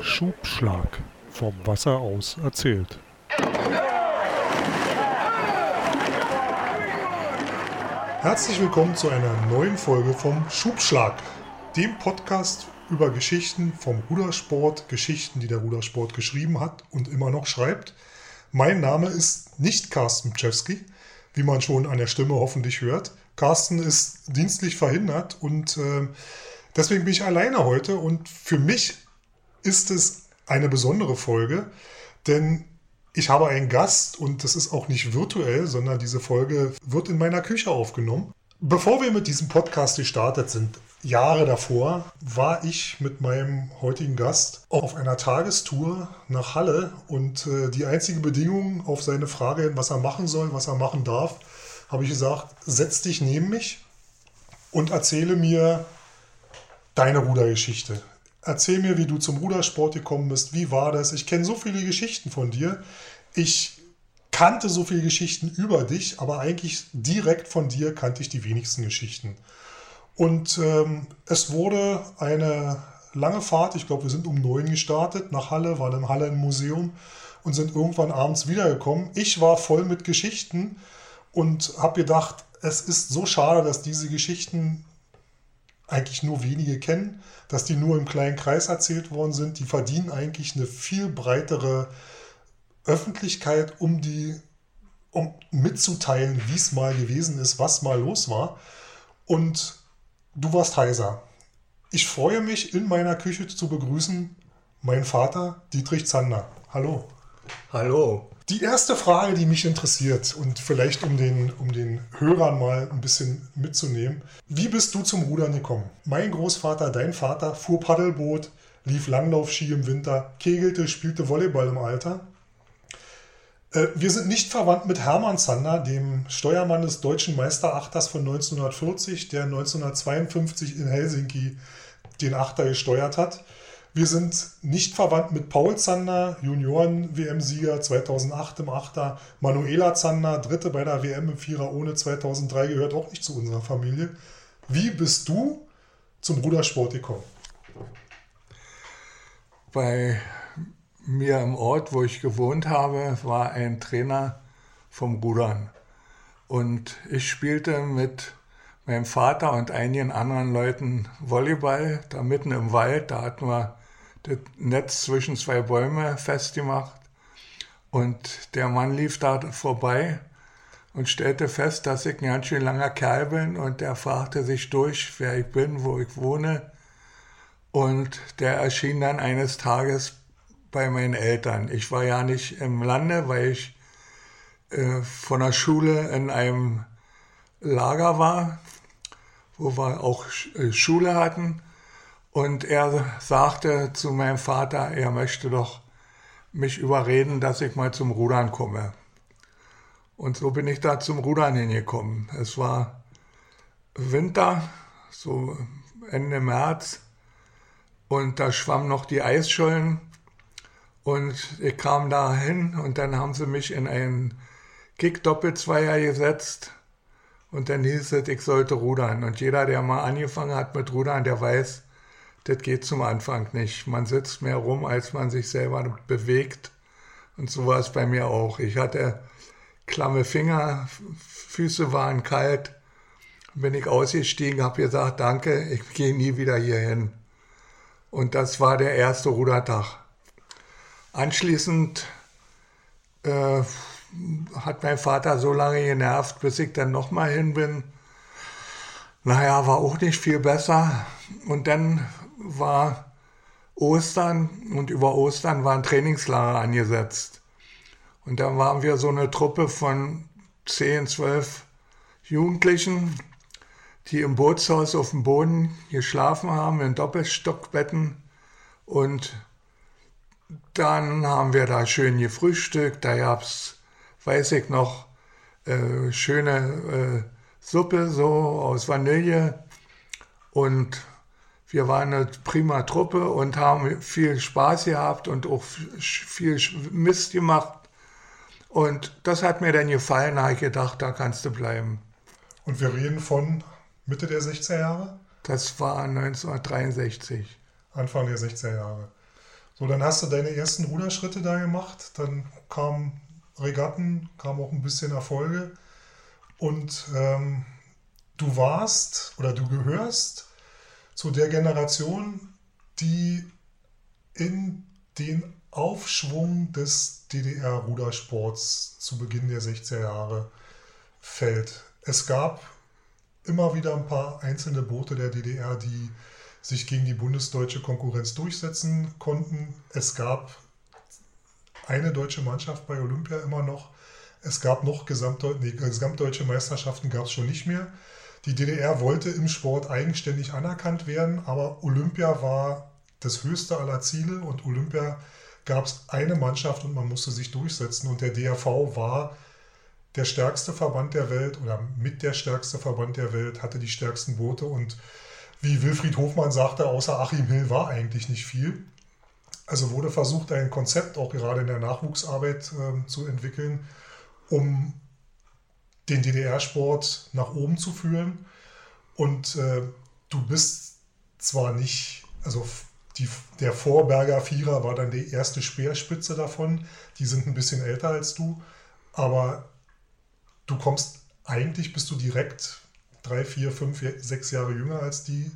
Schubschlag. Vom Wasser aus erzählt. Herzlich willkommen zu einer neuen Folge vom Schubschlag, dem Podcast über Geschichten vom Rudersport, Geschichten, die der Rudersport geschrieben hat und immer noch schreibt. Mein Name ist nicht Carsten Pczewski, wie man schon an der Stimme hoffentlich hört. Carsten ist dienstlich verhindert und äh, deswegen bin ich alleine heute und für mich ist es eine besondere Folge, denn ich habe einen Gast und das ist auch nicht virtuell, sondern diese Folge wird in meiner Küche aufgenommen. Bevor wir mit diesem Podcast gestartet sind, Jahre davor, war ich mit meinem heutigen Gast auf einer Tagestour nach Halle und äh, die einzige Bedingung auf seine Frage, was er machen soll, was er machen darf, habe ich gesagt, setz dich neben mich und erzähle mir deine Rudergeschichte. Erzähl mir, wie du zum Rudersport gekommen bist. Wie war das? Ich kenne so viele Geschichten von dir. Ich kannte so viele Geschichten über dich, aber eigentlich direkt von dir kannte ich die wenigsten Geschichten. Und ähm, es wurde eine lange Fahrt. Ich glaube, wir sind um neun gestartet nach Halle, waren im Halle im Museum und sind irgendwann abends wiedergekommen. Ich war voll mit Geschichten und habe gedacht, es ist so schade, dass diese Geschichten eigentlich nur wenige kennen, dass die nur im kleinen Kreis erzählt worden sind. Die verdienen eigentlich eine viel breitere Öffentlichkeit, um die um mitzuteilen, wie es mal gewesen ist, was mal los war. Und du warst heiser. Ich freue mich, in meiner Küche zu begrüßen meinen Vater Dietrich Zander. Hallo. Hallo. Die erste Frage, die mich interessiert und vielleicht um den, um den Hörern mal ein bisschen mitzunehmen. Wie bist du zum Rudern gekommen? Mein Großvater, dein Vater, fuhr Paddelboot, lief Langlaufski im Winter, kegelte, spielte Volleyball im Alter. Äh, wir sind nicht verwandt mit Hermann Zander, dem Steuermann des deutschen Meisterachters von 1940, der 1952 in Helsinki den Achter gesteuert hat. Wir sind nicht verwandt mit Paul Zander, Junioren-WM-Sieger 2008 im Achter. Manuela Zander, Dritte bei der WM im Vierer ohne 2003, gehört auch nicht zu unserer Familie. Wie bist du zum Rudersport gekommen? Bei mir im Ort, wo ich gewohnt habe, war ein Trainer vom Rudern. Und ich spielte mit meinem Vater und einigen anderen Leuten Volleyball da mitten im Wald. Da hatten wir das Netz zwischen zwei Bäume festgemacht. Und der Mann lief da vorbei und stellte fest, dass ich ein ganz schön langer Kerl bin und er fragte sich durch, wer ich bin, wo ich wohne. Und der erschien dann eines Tages bei meinen Eltern. Ich war ja nicht im Lande, weil ich äh, von der Schule in einem Lager war, wo wir auch äh, Schule hatten. Und er sagte zu meinem Vater, er möchte doch mich überreden, dass ich mal zum Rudern komme. Und so bin ich da zum Rudern hingekommen. Es war Winter, so Ende März, und da schwammen noch die Eisschollen. Und ich kam da hin und dann haben sie mich in einen Kick-Doppelzweier gesetzt. Und dann hieß es, ich sollte rudern. Und jeder, der mal angefangen hat mit Rudern, der weiß, das geht zum Anfang nicht. Man sitzt mehr rum, als man sich selber bewegt. Und so war es bei mir auch. Ich hatte klamme Finger, Füße waren kalt. Bin ich ausgestiegen, habe gesagt, danke, ich gehe nie wieder hier hin. Und das war der erste Rudertag. Anschließend äh, hat mein Vater so lange genervt, bis ich dann nochmal hin bin. Naja, war auch nicht viel besser. Und dann war Ostern und über Ostern waren Trainingslager angesetzt. Und dann waren wir so eine Truppe von 10, 12 Jugendlichen, die im Bootshaus auf dem Boden geschlafen haben, in Doppelstockbetten. Und dann haben wir da schön gefrühstückt. Da gab es, weiß ich noch, äh, schöne äh, Suppe so aus Vanille. Und wir waren eine prima Truppe und haben viel Spaß gehabt und auch viel Mist gemacht. Und das hat mir dann gefallen, da habe ich gedacht, da kannst du bleiben. Und wir reden von Mitte der 60er Jahre? Das war 1963. Anfang der 60er Jahre. So, dann hast du deine ersten Ruderschritte da gemacht, dann kamen Regatten, kamen auch ein bisschen Erfolge und ähm, du warst oder du gehörst zu der Generation, die in den Aufschwung des DDR-Rudersports zu Beginn der 60er Jahre fällt. Es gab immer wieder ein paar einzelne Boote der DDR, die sich gegen die bundesdeutsche Konkurrenz durchsetzen konnten. Es gab eine deutsche Mannschaft bei Olympia immer noch. Es gab noch Gesamtdeu nee, gesamtdeutsche Meisterschaften, gab es schon nicht mehr. Die DDR wollte im Sport eigenständig anerkannt werden, aber Olympia war das höchste aller Ziele und Olympia gab es eine Mannschaft und man musste sich durchsetzen und der DRV war der stärkste Verband der Welt oder mit der stärkste Verband der Welt, hatte die stärksten Boote und wie Wilfried Hofmann sagte, außer Achim Hill war eigentlich nicht viel. Also wurde versucht, ein Konzept auch gerade in der Nachwuchsarbeit äh, zu entwickeln, um den DDR-Sport nach oben zu führen. Und äh, du bist zwar nicht, also die, der Vorberger Vierer war dann die erste Speerspitze davon. Die sind ein bisschen älter als du, aber du kommst eigentlich bist du direkt drei, vier, fünf, sechs Jahre jünger als die,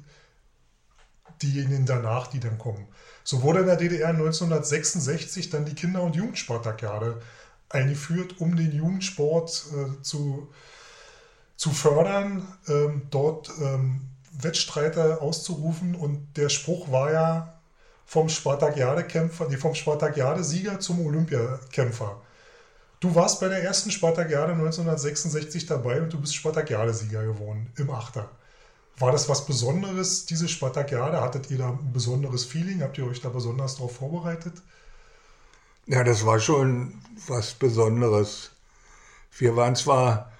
diejenigen danach, die dann kommen. So wurde in der DDR 1966 dann die Kinder- und Jugendspartakiade eingeführt, um den Jugendsport äh, zu, zu fördern, ähm, dort ähm, Wettstreiter auszurufen. Und der Spruch war ja vom Spartakiade-Kämpfer, vom Spartakiade-Sieger zum Olympiakämpfer. Du warst bei der ersten Spartakiade 1966 dabei und du bist Spartakiade-Sieger geworden im Achter. War das was Besonderes, diese Spartakiade? Hattet ihr da ein besonderes Feeling? Habt ihr euch da besonders darauf vorbereitet? Ja, das war schon was Besonderes. Wir waren zwar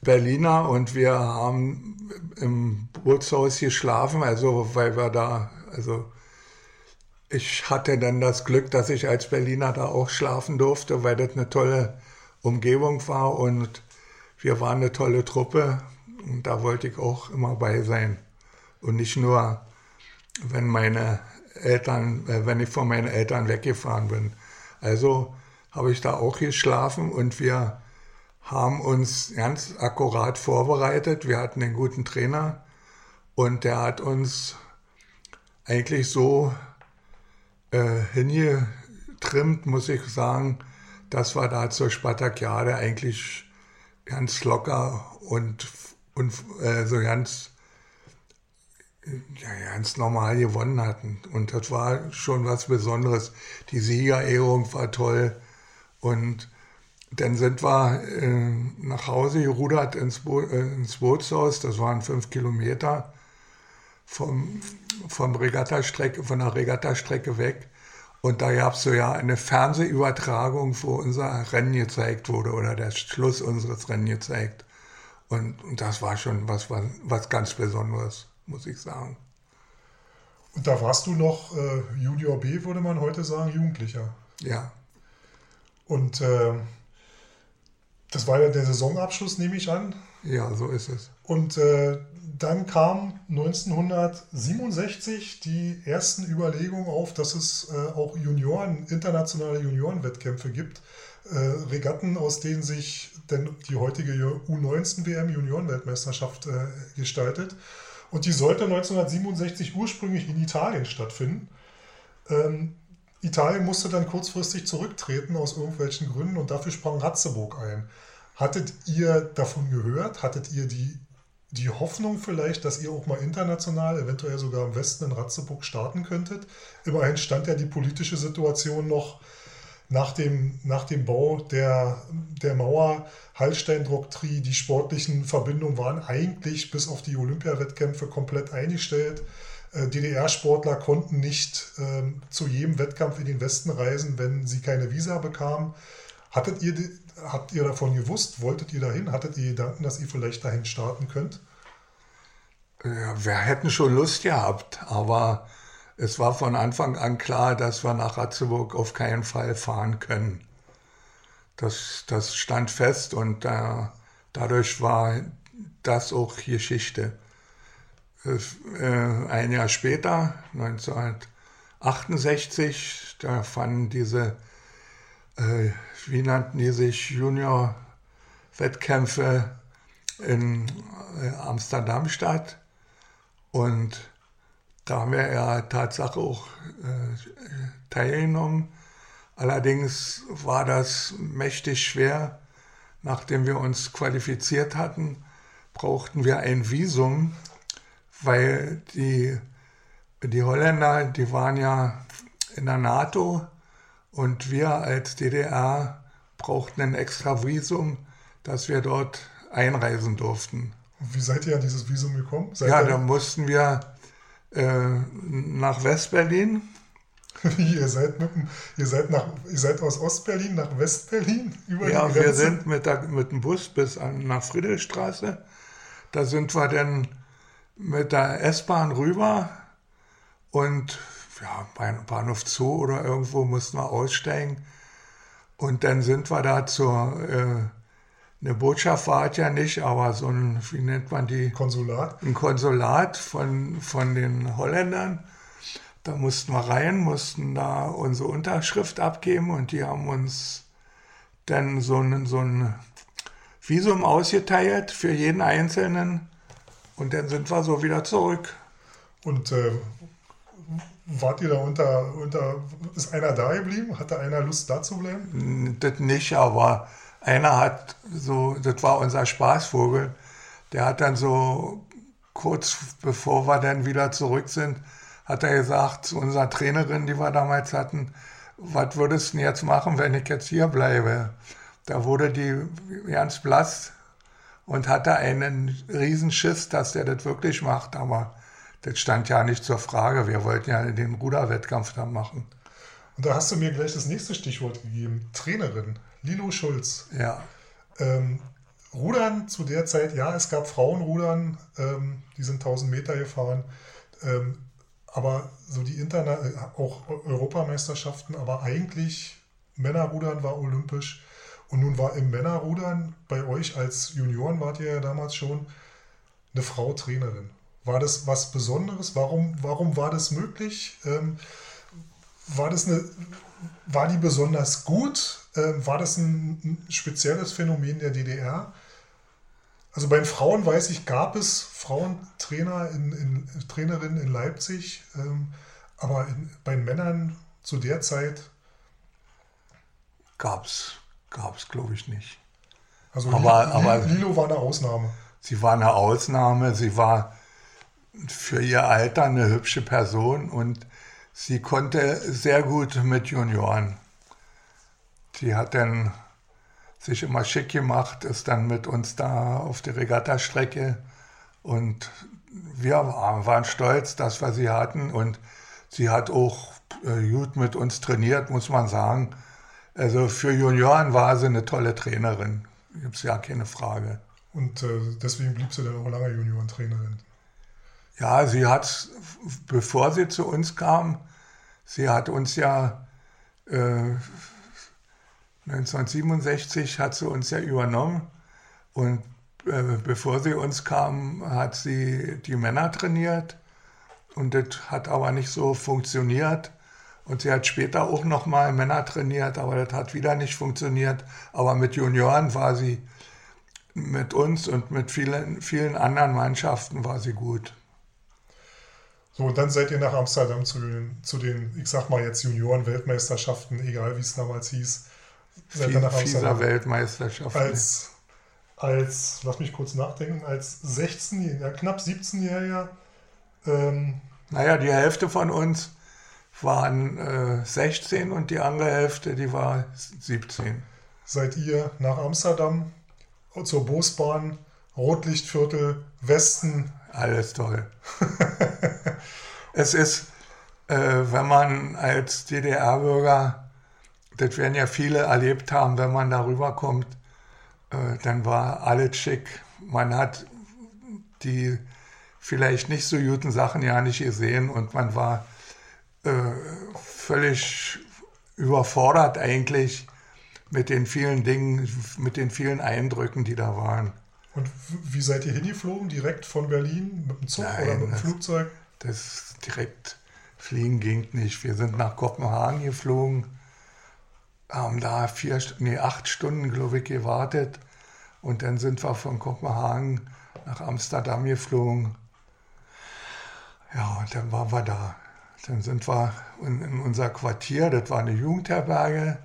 Berliner und wir haben im Bootshaus geschlafen, also weil wir da, also ich hatte dann das Glück, dass ich als Berliner da auch schlafen durfte, weil das eine tolle Umgebung war und wir waren eine tolle Truppe und da wollte ich auch immer bei sein. Und nicht nur, wenn meine Eltern, äh, wenn ich von meinen Eltern weggefahren bin. Also habe ich da auch geschlafen und wir haben uns ganz akkurat vorbereitet. Wir hatten einen guten Trainer und der hat uns eigentlich so äh, hingetrimmt, muss ich sagen, dass wir da zur Spartakiade eigentlich ganz locker und, und äh, so ganz, ja, ganz normal gewonnen hatten. Und das war schon was Besonderes. Die Siegerehrung war toll. Und dann sind wir äh, nach Hause gerudert ins, Bo äh, ins Bootshaus. Das waren fünf Kilometer vom, vom Regattastrecke, von der Regattastrecke weg. Und da gab es so ja eine Fernsehübertragung, wo unser Rennen gezeigt wurde oder der Schluss unseres Rennen gezeigt. Und, und das war schon was, was, was ganz Besonderes, muss ich sagen. Und da warst du noch äh, Junior B, würde man heute sagen, Jugendlicher. Ja. Und äh, das war ja der Saisonabschluss, nehme ich an. Ja, so ist es. Und äh, dann kam 1967 die ersten Überlegungen auf, dass es äh, auch Junioren, internationale Juniorenwettkämpfe gibt. Äh, Regatten, aus denen sich denn die heutige U19-WM Juniorenweltmeisterschaft äh, gestaltet. Und die sollte 1967 ursprünglich in Italien stattfinden. Ähm, Italien musste dann kurzfristig zurücktreten aus irgendwelchen Gründen und dafür sprang Ratzeburg ein. Hattet ihr davon gehört? Hattet ihr die die Hoffnung vielleicht, dass ihr auch mal international, eventuell sogar im Westen in Ratzeburg starten könntet. Immerhin stand ja die politische Situation noch nach dem, nach dem Bau der, der Mauer, Hallstein-Doktrin, die sportlichen Verbindungen waren eigentlich bis auf die Olympiawettkämpfe komplett eingestellt. Äh, DDR-Sportler konnten nicht äh, zu jedem Wettkampf in den Westen reisen, wenn sie keine Visa bekamen. Hattet ihr habt ihr davon gewusst? Wolltet ihr dahin? Hattet ihr Gedanken, dass ihr vielleicht dahin starten könnt? Ja, wir hätten schon Lust gehabt, aber es war von Anfang an klar, dass wir nach Ratzeburg auf keinen Fall fahren können. Das, das stand fest und äh, dadurch war das auch Geschichte. Äh, ein Jahr später, 68, da fanden diese, äh, wie nannten die sich, Junior-Wettkämpfe in äh, Amsterdam statt. Und da haben wir ja Tatsache auch äh, teilgenommen. Allerdings war das mächtig schwer. Nachdem wir uns qualifiziert hatten, brauchten wir ein Visum, weil die, die Holländer, die waren ja in der NATO und wir als DDR brauchten ein extra Visum, dass wir dort einreisen durften. Wie seid ihr an dieses Visum gekommen? Seid ja, da mussten wir äh, nach Westberlin. ihr seid mit, ihr seid nach, ihr seid aus Ostberlin nach Westberlin über ja, die Grenze? wir sind mit, der, mit dem Bus bis an, nach Friedrichstraße. Da sind wir dann mit der S-Bahn rüber und ja, bei Bahnhof Zoo oder irgendwo mussten wir aussteigen. Und dann sind wir da zur äh, eine Botschaft war es ja nicht, aber so ein, wie nennt man die? Konsulat. Ein Konsulat von, von den Holländern. Da mussten wir rein, mussten da unsere Unterschrift abgeben und die haben uns dann so ein, so ein Visum ausgeteilt für jeden Einzelnen und dann sind wir so wieder zurück. Und äh, wart ihr da unter, unter, ist einer da geblieben? Hatte einer Lust da zu bleiben? Das nicht, aber einer hat so, das war unser Spaßvogel, der hat dann so kurz bevor wir dann wieder zurück sind, hat er gesagt zu unserer Trainerin, die wir damals hatten, was würdest du denn jetzt machen, wenn ich jetzt hier bleibe? Da wurde die ganz blass und hatte einen Riesenschiss, dass der das wirklich macht, aber das stand ja nicht zur Frage. Wir wollten ja den Ruderwettkampf dann machen. Und da hast du mir gleich das nächste Stichwort gegeben, Trainerin. Lilo Schulz. Ja. Ähm, Rudern zu der Zeit, ja, es gab Frauenrudern, ähm, die sind 1000 Meter gefahren, ähm, aber so die Interna äh, auch Europameisterschaften, aber eigentlich Männerrudern war olympisch und nun war im Männerrudern bei euch als Junioren wart ihr ja damals schon eine Frau Trainerin. War das was Besonderes? Warum, warum war das möglich? Ähm, war das eine, war die besonders gut? Äh, war das ein, ein, spezielles Phänomen der DDR? Also bei den Frauen weiß ich, gab es Frauentrainer in, in Trainerinnen in Leipzig, ähm, aber in, bei den Männern zu der Zeit gab es, glaube ich, nicht. Also aber, Lilo, aber Lilo war eine Ausnahme. Sie war eine Ausnahme, sie war für ihr Alter eine hübsche Person und sie konnte sehr gut mit Junioren. Die hat dann sich immer schick gemacht, ist dann mit uns da auf die Regattastrecke und wir waren stolz, dass wir sie hatten und sie hat auch äh, gut mit uns trainiert, muss man sagen. Also für Junioren war sie eine tolle Trainerin, gibt es ja keine Frage. Und äh, deswegen blieb sie dann auch lange Juniorentrainerin. Ja, sie hat, bevor sie zu uns kam, sie hat uns ja äh, 1967 hat sie uns ja übernommen und äh, bevor sie uns kam, hat sie die Männer trainiert und das hat aber nicht so funktioniert. Und sie hat später auch nochmal Männer trainiert, aber das hat wieder nicht funktioniert. Aber mit Junioren war sie mit uns und mit vielen, vielen anderen Mannschaften war sie gut. So, dann seid ihr nach Amsterdam zu zu den ich sag mal jetzt Junioren-Weltmeisterschaften, egal wie es damals hieß, Fieser Weltmeisterschaft. Als, als, lass mich kurz nachdenken, als 16, ja, knapp 17-Jähriger. Ähm, naja, die Hälfte von uns waren äh, 16 und die andere Hälfte, die war 17. Seid ihr nach Amsterdam zur Bosbahn, Rotlichtviertel, Westen? Alles toll. es ist, äh, wenn man als DDR-Bürger das werden ja viele erlebt haben, wenn man darüber kommt, äh, dann war alles schick. Man hat die vielleicht nicht so guten Sachen ja nicht gesehen und man war äh, völlig überfordert eigentlich mit den vielen Dingen, mit den vielen Eindrücken, die da waren. Und wie seid ihr hingeflogen? Direkt von Berlin mit dem Zug Nein, oder mit dem das, Flugzeug? Das direkt Fliegen ging nicht. Wir sind nach Kopenhagen geflogen, haben da vier, nee, acht Stunden, glaube ich, gewartet. Und dann sind wir von Kopenhagen nach Amsterdam geflogen. Ja, und dann waren wir da. Dann sind wir in, in unser Quartier, das war eine Jugendherberge.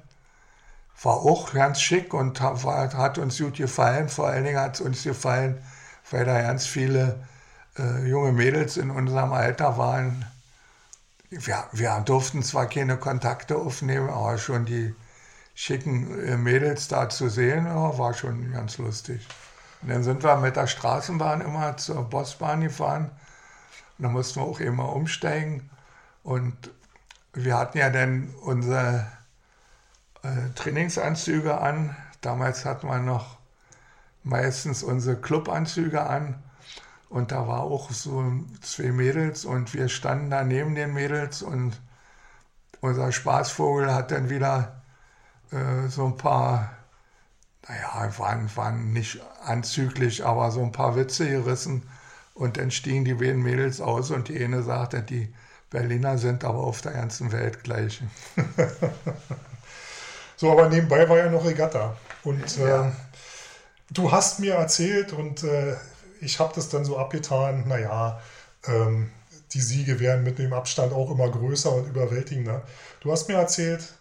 War auch ganz schick und hat, hat uns gut gefallen. Vor allen Dingen hat es uns gefallen, weil da ganz viele äh, junge Mädels in unserem Alter waren. Wir, wir durften zwar keine Kontakte aufnehmen, aber schon die schicken äh, Mädels da zu sehen, ja, war schon ganz lustig. Und dann sind wir mit der Straßenbahn immer zur Bossbahn gefahren. Und da mussten wir auch immer umsteigen. Und wir hatten ja dann unsere äh, Trainingsanzüge an. Damals hatten wir noch meistens unsere Clubanzüge an. Und da war auch so zwei Mädels und wir standen da neben den Mädels und unser Spaßvogel hat dann wieder äh, so ein paar, naja, waren, waren nicht anzüglich, aber so ein paar Witze gerissen. Und dann stiegen die beiden Mädels aus und die eine sagte, die Berliner sind aber auf der ganzen Welt gleich. so, aber nebenbei war ja noch Regatta. Und ja. äh, du hast mir erzählt und äh, ich habe das dann so abgetan, naja, ähm, die Siege werden mit dem Abstand auch immer größer und überwältigender. Du hast mir erzählt,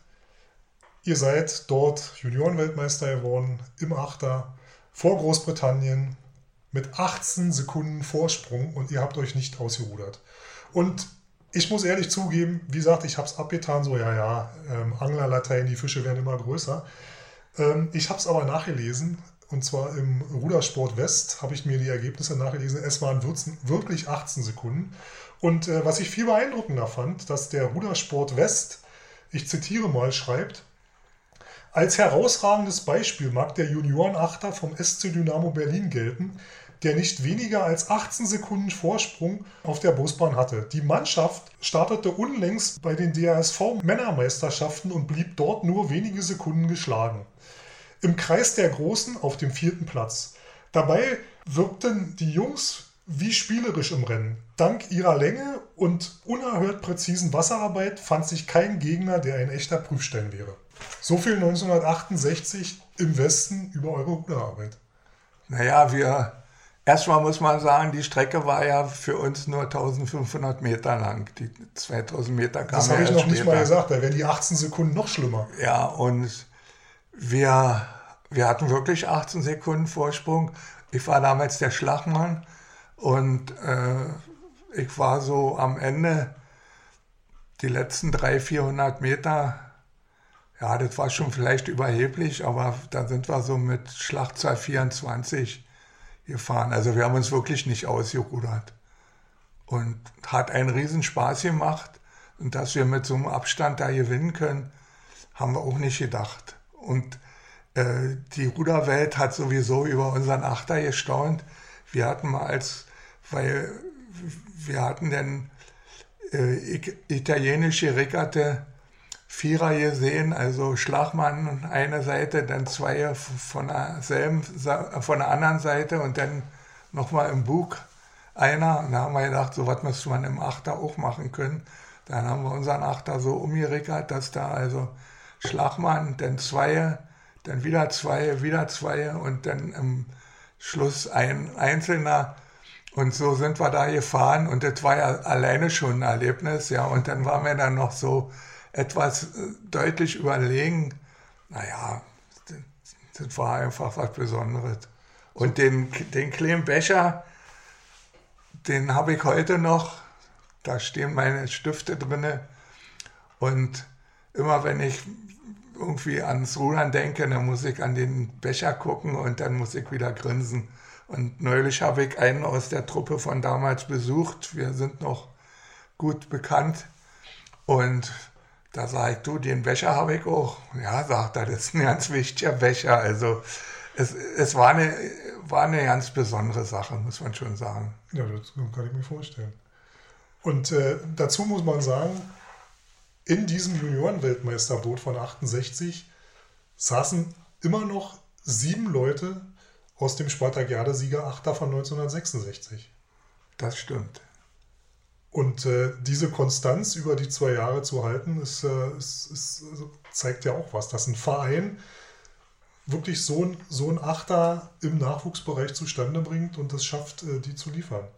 ihr seid dort Juniorenweltmeister geworden im Achter vor Großbritannien mit 18 Sekunden Vorsprung und ihr habt euch nicht ausgerudert. Und ich muss ehrlich zugeben, wie gesagt, ich habe es abgetan, so ja, ja, ähm, Anglerlatein, die Fische werden immer größer. Ähm, ich habe es aber nachgelesen, und zwar im Rudersport West habe ich mir die Ergebnisse nachgelesen. Es waren wirklich 18 Sekunden. Und äh, was ich viel beeindruckender fand, dass der Rudersport West, ich zitiere mal, schreibt, als herausragendes Beispiel mag der Juniorenachter vom SC Dynamo Berlin gelten, der nicht weniger als 18 Sekunden Vorsprung auf der Busbahn hatte. Die Mannschaft startete unlängst bei den DASV Männermeisterschaften und blieb dort nur wenige Sekunden geschlagen im Kreis der Großen auf dem vierten Platz. Dabei wirkten die Jungs wie spielerisch im Rennen. Dank ihrer Länge und unerhört präzisen Wasserarbeit fand sich kein Gegner, der ein echter Prüfstein wäre. So viel 1968 im Westen über eure Ruderarbeit. Naja, wir, erstmal muss man sagen, die Strecke war ja für uns nur 1500 Meter lang. Die 2000 Meter kamen Das habe ich noch später. nicht mal gesagt, da wären die 18 Sekunden noch schlimmer. Ja, und wir, wir hatten wirklich 18 Sekunden Vorsprung. Ich war damals der Schlagmann und äh, ich war so am Ende die letzten 300, 400 Meter. Ja, das war schon vielleicht überheblich, aber da sind wir so mit Schlagzahl 24 gefahren. Also wir haben uns wirklich nicht ausgerudert. Und hat einen riesen Spaß gemacht. Und dass wir mit so einem Abstand da gewinnen können, haben wir auch nicht gedacht. Und äh, die Ruderwelt hat sowieso über unseren Achter gestaunt. Wir hatten mal als, weil wir hatten dann äh, italienische Regatte Vierer gesehen, also Schlagmann eine Seite, dann zwei von derselben, von der anderen Seite und dann nochmal im Bug einer. Und da haben wir gedacht, so was müsste man im Achter auch machen können. Dann haben wir unseren Achter so umgerickert, dass da also Schlagmann, dann zwei, dann wieder zwei, wieder zwei und dann im Schluss ein Einzelner. Und so sind wir da gefahren und das war ja alleine schon ein Erlebnis, ja. Und dann waren wir dann noch so etwas äh, deutlich überlegen. Naja, das, war einfach was Besonderes. Und den, den Clem Becher, den habe ich heute noch. Da stehen meine Stifte drin. Und immer wenn ich irgendwie ans Rudern denke, dann muss ich an den Becher gucken und dann muss ich wieder grinsen. Und neulich habe ich einen aus der Truppe von damals besucht. Wir sind noch gut bekannt. Und da sage ich, du, den Becher habe ich auch. Ja, sagt er, das ist ein ganz wichtiger Becher. Also es, es war, eine, war eine ganz besondere Sache, muss man schon sagen. Ja, das kann ich mir vorstellen. Und äh, dazu muss man sagen, in diesem Juniorenweltmeisterboot von 68 saßen immer noch sieben Leute aus dem Spartakiade-Sieger Achter von 1966. Das stimmt. Und äh, diese Konstanz über die zwei Jahre zu halten, ist, äh, ist, ist, also zeigt ja auch was, dass ein Verein wirklich so ein, so ein Achter im Nachwuchsbereich zustande bringt und es schafft, äh, die zu liefern.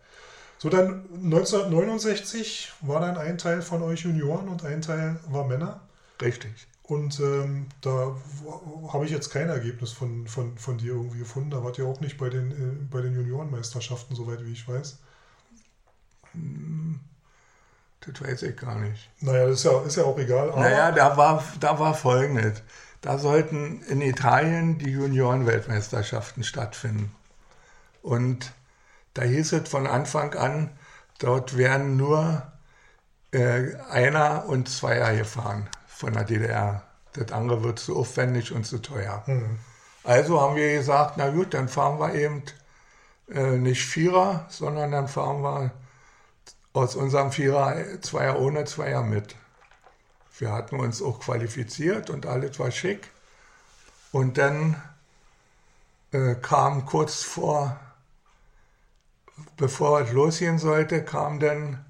So, dann 1969 war dann ein Teil von euch Junioren und ein Teil war Männer. Richtig. Und ähm, da habe ich jetzt kein Ergebnis von, von, von dir irgendwie gefunden. Da wart ihr auch nicht bei den, äh, bei den Juniorenmeisterschaften, soweit wie ich weiß. Hm, das weiß ich gar nicht. Naja, das ist ja, ist ja auch egal. naja, da war, da war folgendes. Da sollten in Italien die Juniorenweltmeisterschaften stattfinden. Und da hieß es von Anfang an, dort werden nur äh, Einer- und Zweier gefahren von der DDR. Das andere wird zu aufwendig und zu teuer. Mhm. Also haben wir gesagt, na gut, dann fahren wir eben äh, nicht Vierer, sondern dann fahren wir aus unserem Vierer Zweier ohne Zweier mit. Wir hatten uns auch qualifiziert und alles war schick. Und dann äh, kam kurz vor, bevor es losgehen sollte, kam dann,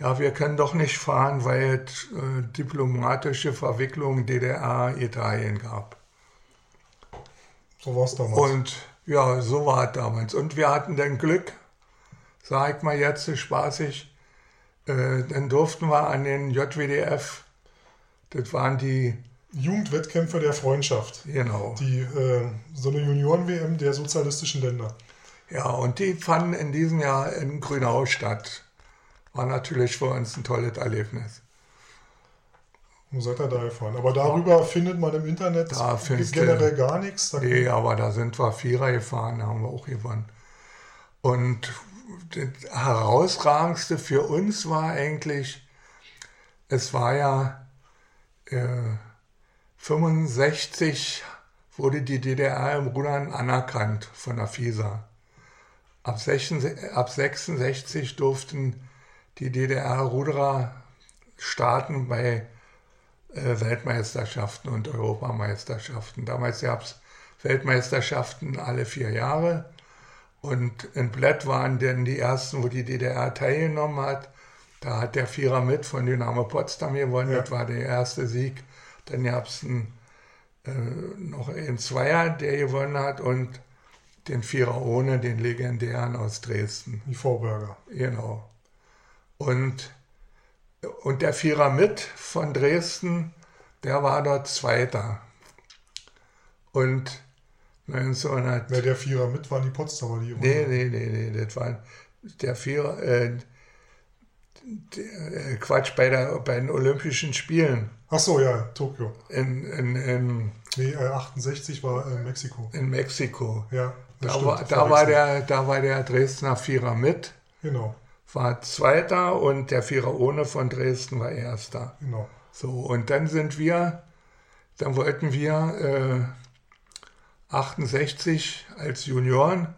ja, wir können doch nicht fahren, weil es äh, diplomatische Verwicklungen DDR-Italien gab. So war es damals. Und ja, so war es damals. Und wir hatten dann Glück, sag ich mal jetzt spaßig, äh, dann durften wir an den JWDF, das waren die Jugendwettkämpfe der Freundschaft. Genau. Die, äh, so eine Junioren-WM der sozialistischen Länder. Ja, und die fanden in diesem Jahr in Grünau statt. War natürlich für uns ein tolles Erlebnis. Wo seid ihr da gefahren? Aber darüber findet man im Internet da generell gar nichts. Da nee, aber da sind wir Vierer gefahren, da haben wir auch gewonnen. Und das herausragendste für uns war eigentlich, es war ja äh, 65 wurde die DDR im Rudern anerkannt von der FISA. Ab 66, ab 66 durften die DDR-Ruderer starten bei äh, Weltmeisterschaften und Europameisterschaften. Damals gab es Weltmeisterschaften alle vier Jahre und in Bled waren dann die ersten, wo die DDR teilgenommen hat. Da hat der Vierer mit von Dynamo Potsdam gewonnen. Ja. Das war der erste Sieg. Dann gab es äh, noch einen Zweier, der gewonnen hat und den Vierer ohne, den legendären aus Dresden. Die Vorberger. Genau. Und, und der Vierer mit von Dresden, der war dort Zweiter. Und 1900. Wer der Vierer mit waren die Potsdamer, die Nee, nee, nee, nee, das war der Vierer, äh, der, äh, Quatsch, bei, der, bei den Olympischen Spielen. Ach so, ja, Tokio. In, in, in nee, äh, 68 war äh, Mexiko. In Mexiko. Ja. Da, stimmt, war, da, war der, da war der Dresdner Vierer mit. Genau. War Zweiter und der Vierer ohne von Dresden war Erster. Genau. So, und dann sind wir, dann wollten wir äh, 68 als Junioren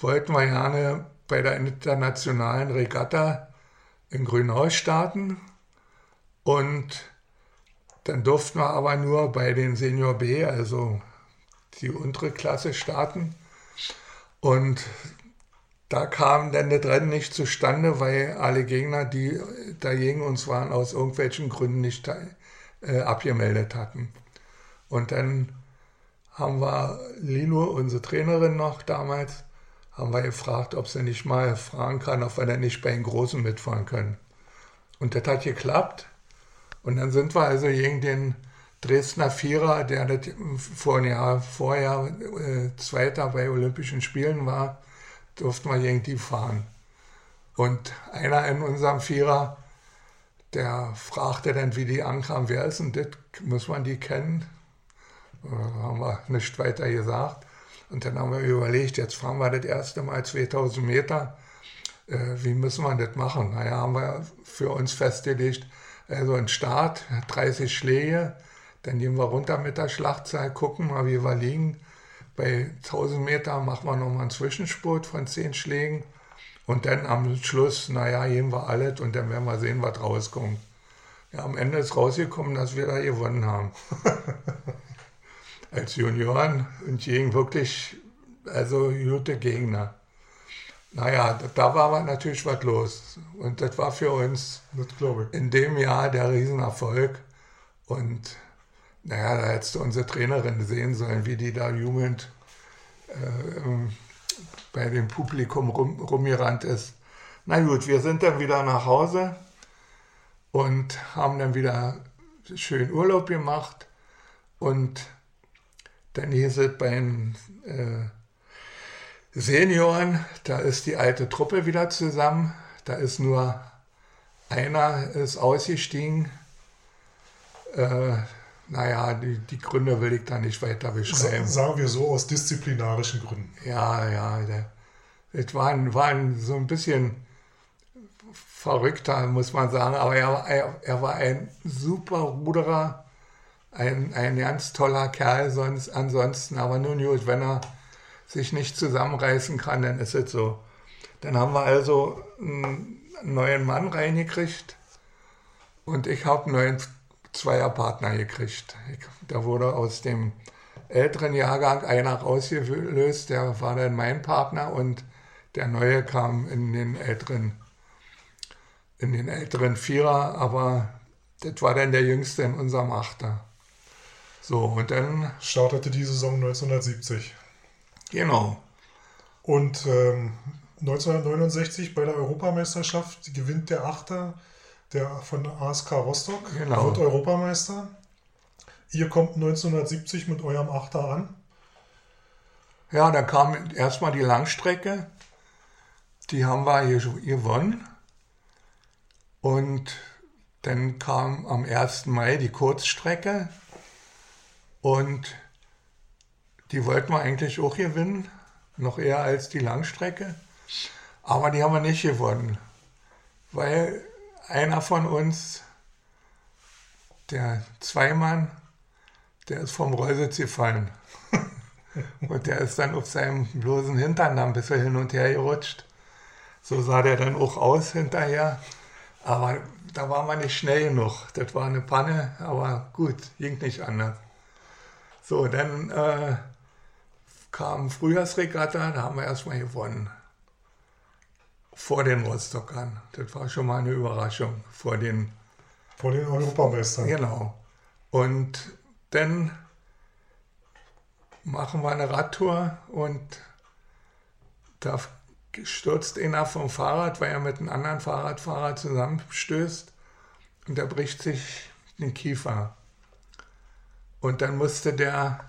wollten wir gerne bei der internationalen Regatta in Grünhaus starten und dann durften wir aber nur bei den Senior B, also die untere Klasse, starten. Und da kam dann das Rennen nicht zustande, weil alle Gegner, die dagegen uns waren, aus irgendwelchen Gründen nicht äh, abgemeldet hatten. Und dann haben wir Lilo, unsere Trainerin noch damals, haben wir gefragt, ob sie nicht mal fragen kann, ob wir denn nicht bei den Großen mitfahren können. Und das hat geklappt. Und dann sind wir also gegen den Dresdner Vierer, der das vor Jahr vorher äh, Zweiter bei Olympischen Spielen war, durften wir gegen die fahren. Und einer in unserem Vierer, der fragte dann, wie die ankamen, wer ist denn das? Muss man die kennen? Äh, haben wir nicht weiter gesagt. Und dann haben wir überlegt, jetzt fahren wir das erste Mal 2000 Meter. Äh, wie müssen wir das machen? Naja, haben wir für uns festgelegt, also ein Start, 30 Schläge, dann gehen wir runter mit der Schlachtzahl, gucken mal, wie wir liegen. Bei 1000 Meter machen wir nochmal einen Zwischenspurt von 10 Schlägen. Und dann am Schluss, naja, gehen wir alles und dann werden wir sehen, was rauskommt. Ja, am Ende ist rausgekommen, dass wir da gewonnen haben. als Junioren und gegen wirklich also gute Gegner. naja, da war natürlich was los. Und das war für uns in dem Jahr der Riesenerfolg. Und naja, da hättest du unsere Trainerin sehen sollen, wie die da jubelnd äh, bei dem Publikum rum, rumgerannt ist. Na gut, wir sind dann wieder nach Hause und haben dann wieder schön Urlaub gemacht. Und dann hieß es bei den äh, Senioren, da ist die alte Truppe wieder zusammen. Da ist nur einer ist ausgestiegen. Äh, naja, die, die Gründe will ich da nicht weiter beschreiben. Sagen wir so aus disziplinarischen Gründen. Ja, ja. Es war, war so ein bisschen verrückter, muss man sagen. Aber er, er, er war ein super Ruderer, ein, ein ganz toller Kerl sonst, ansonsten. Aber nun gut, wenn er sich nicht zusammenreißen kann, dann ist es so. Dann haben wir also einen neuen Mann reingekriegt und ich habe einen neuen Zweierpartner gekriegt. Ich, da wurde aus dem älteren Jahrgang einer rausgelöst, der war dann mein Partner und der neue kam in den älteren, in den älteren Vierer, aber das war dann der jüngste in unserem Achter. So, und dann. Startete die Saison 1970. Genau. Und ähm, 1969 bei der Europameisterschaft gewinnt der Achter der von ASK Rostock, genau. wird Europameister. Ihr kommt 1970 mit eurem Achter an. Ja, da kam erstmal die Langstrecke. Die haben wir hier gewonnen. Und dann kam am 1. Mai die Kurzstrecke. Und die wollten wir eigentlich auch gewinnen, noch eher als die Langstrecke. Aber die haben wir nicht gewonnen, weil einer von uns, der Zweimann, der ist vom Rollsitz gefallen. und der ist dann auf seinem bloßen Hintern dann ein bisschen hin und her gerutscht. So sah der dann auch aus hinterher. Aber da war man nicht schnell genug. Das war eine Panne, aber gut, ging nicht anders. So, dann äh, kam Frühjahrsregatta, da haben wir erstmal gewonnen. Vor den Rostockern. Das war schon mal eine Überraschung. Vor den, vor den Europameistern. Genau. Und dann machen wir eine Radtour und da stürzt einer vom Fahrrad, weil er mit einem anderen Fahrradfahrer zusammenstößt und der bricht sich den Kiefer. Und dann musste der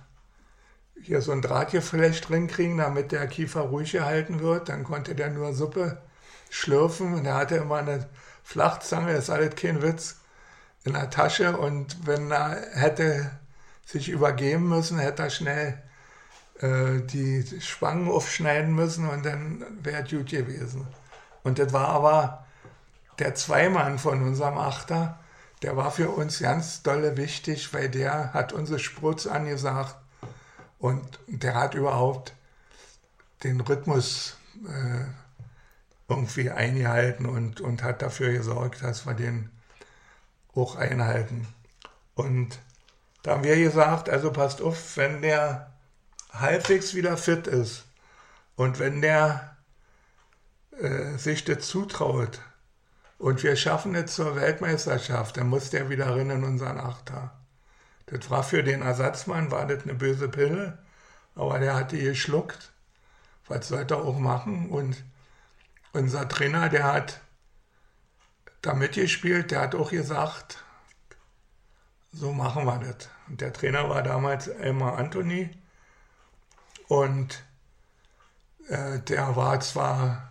hier so ein Drahtgeflecht drin kriegen, damit der Kiefer ruhig gehalten wird. Dann konnte der nur Suppe schlürfen und er hatte immer eine Flachzange, das ist alles kein Witz, in der Tasche und wenn er hätte sich übergeben müssen, hätte er schnell äh, die Spangen aufschneiden müssen und dann wäre es gut gewesen. Und das war aber der Zweimann von unserem Achter, der war für uns ganz dolle wichtig, weil der hat unsere Sprutz angesagt und der hat überhaupt den Rhythmus äh, irgendwie eingehalten und, und hat dafür gesorgt, dass wir den auch einhalten. Und da haben wir gesagt, also passt auf, wenn der halbwegs wieder fit ist und wenn der äh, sich das zutraut und wir schaffen es zur Weltmeisterschaft, dann muss der wieder rein in unseren Achter. Das war für den Ersatzmann, war das eine böse Pille, aber der hat die geschluckt. Was sollte er auch machen? Und unser Trainer, der hat da mitgespielt, der hat auch gesagt, so machen wir das. Und der Trainer war damals Elmar Anthony und äh, der war zwar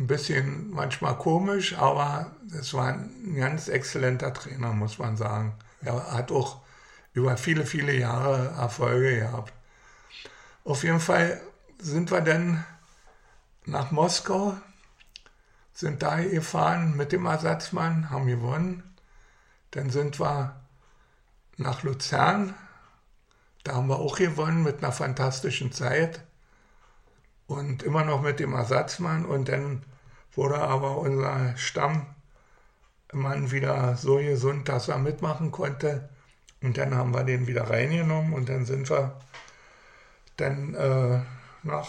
ein bisschen manchmal komisch, aber es war ein ganz exzellenter Trainer, muss man sagen. Er hat auch über viele, viele Jahre Erfolge gehabt. Auf jeden Fall sind wir dann nach Moskau, sind da gefahren mit dem Ersatzmann, haben gewonnen. Dann sind wir nach Luzern, da haben wir auch gewonnen mit einer fantastischen Zeit und immer noch mit dem Ersatzmann. Und dann wurde aber unser Stammmann wieder so gesund, dass er mitmachen konnte. Und dann haben wir den wieder reingenommen und dann sind wir dann äh, nach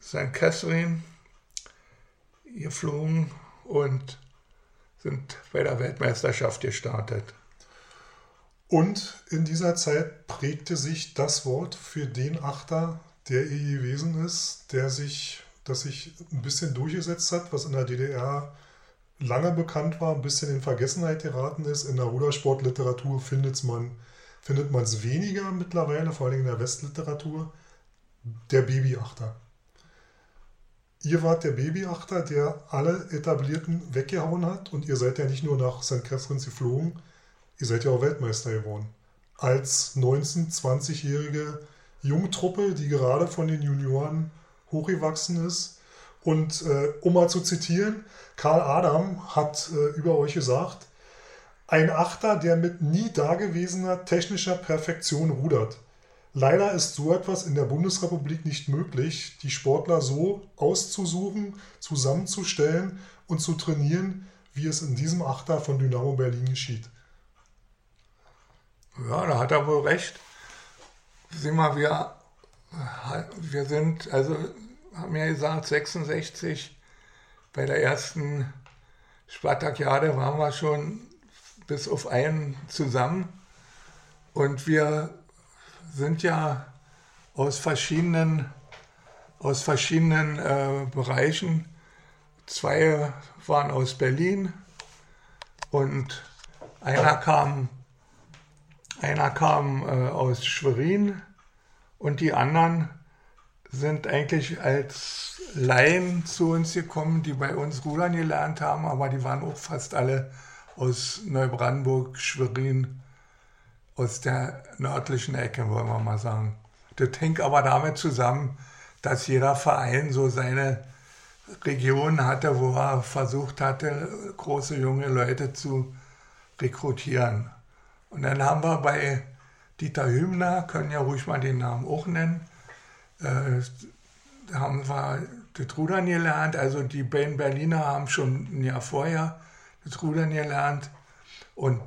St. Catherine geflogen und sind bei der Weltmeisterschaft gestartet. Und in dieser Zeit prägte sich das Wort für den Achter, der ihr gewesen ist, der sich, das sich ein bisschen durchgesetzt hat, was in der DDR lange bekannt war, ein bisschen in Vergessenheit geraten ist. In der Rudersportliteratur findet man es weniger mittlerweile, vor allem in der Westliteratur, der Babyachter. Ihr wart der Babyachter, der alle Etablierten weggehauen hat und ihr seid ja nicht nur nach St. Catharines geflogen, ihr seid ja auch Weltmeister geworden. Als 19-, 20-jährige Jungtruppe, die gerade von den Junioren hochgewachsen ist. Und äh, um mal zu zitieren, Karl Adam hat äh, über euch gesagt, ein Achter, der mit nie dagewesener technischer Perfektion rudert. Leider ist so etwas in der Bundesrepublik nicht möglich, die Sportler so auszusuchen, zusammenzustellen und zu trainieren, wie es in diesem Achter von Dynamo Berlin geschieht. Ja, da hat er wohl recht. Sieh mal, wir, wir sind, also haben ja gesagt, 66 bei der ersten Spartakiade waren wir schon bis auf einen zusammen. Und wir sind ja aus verschiedenen, aus verschiedenen äh, Bereichen. Zwei waren aus Berlin und einer kam, einer kam äh, aus Schwerin und die anderen sind eigentlich als Laien zu uns gekommen, die bei uns Rudern gelernt haben, aber die waren auch fast alle aus Neubrandenburg, Schwerin, aus der nördlichen Ecke, wollen wir mal sagen. Das hängt aber damit zusammen, dass jeder Verein so seine Region hatte, wo er versucht hatte, große junge Leute zu rekrutieren. Und dann haben wir bei Dieter Hübner, können ja ruhig mal den Namen auch nennen, äh, haben wir das Rudern gelernt. Also die beiden Berliner haben schon ein Jahr vorher das Rudern gelernt. Und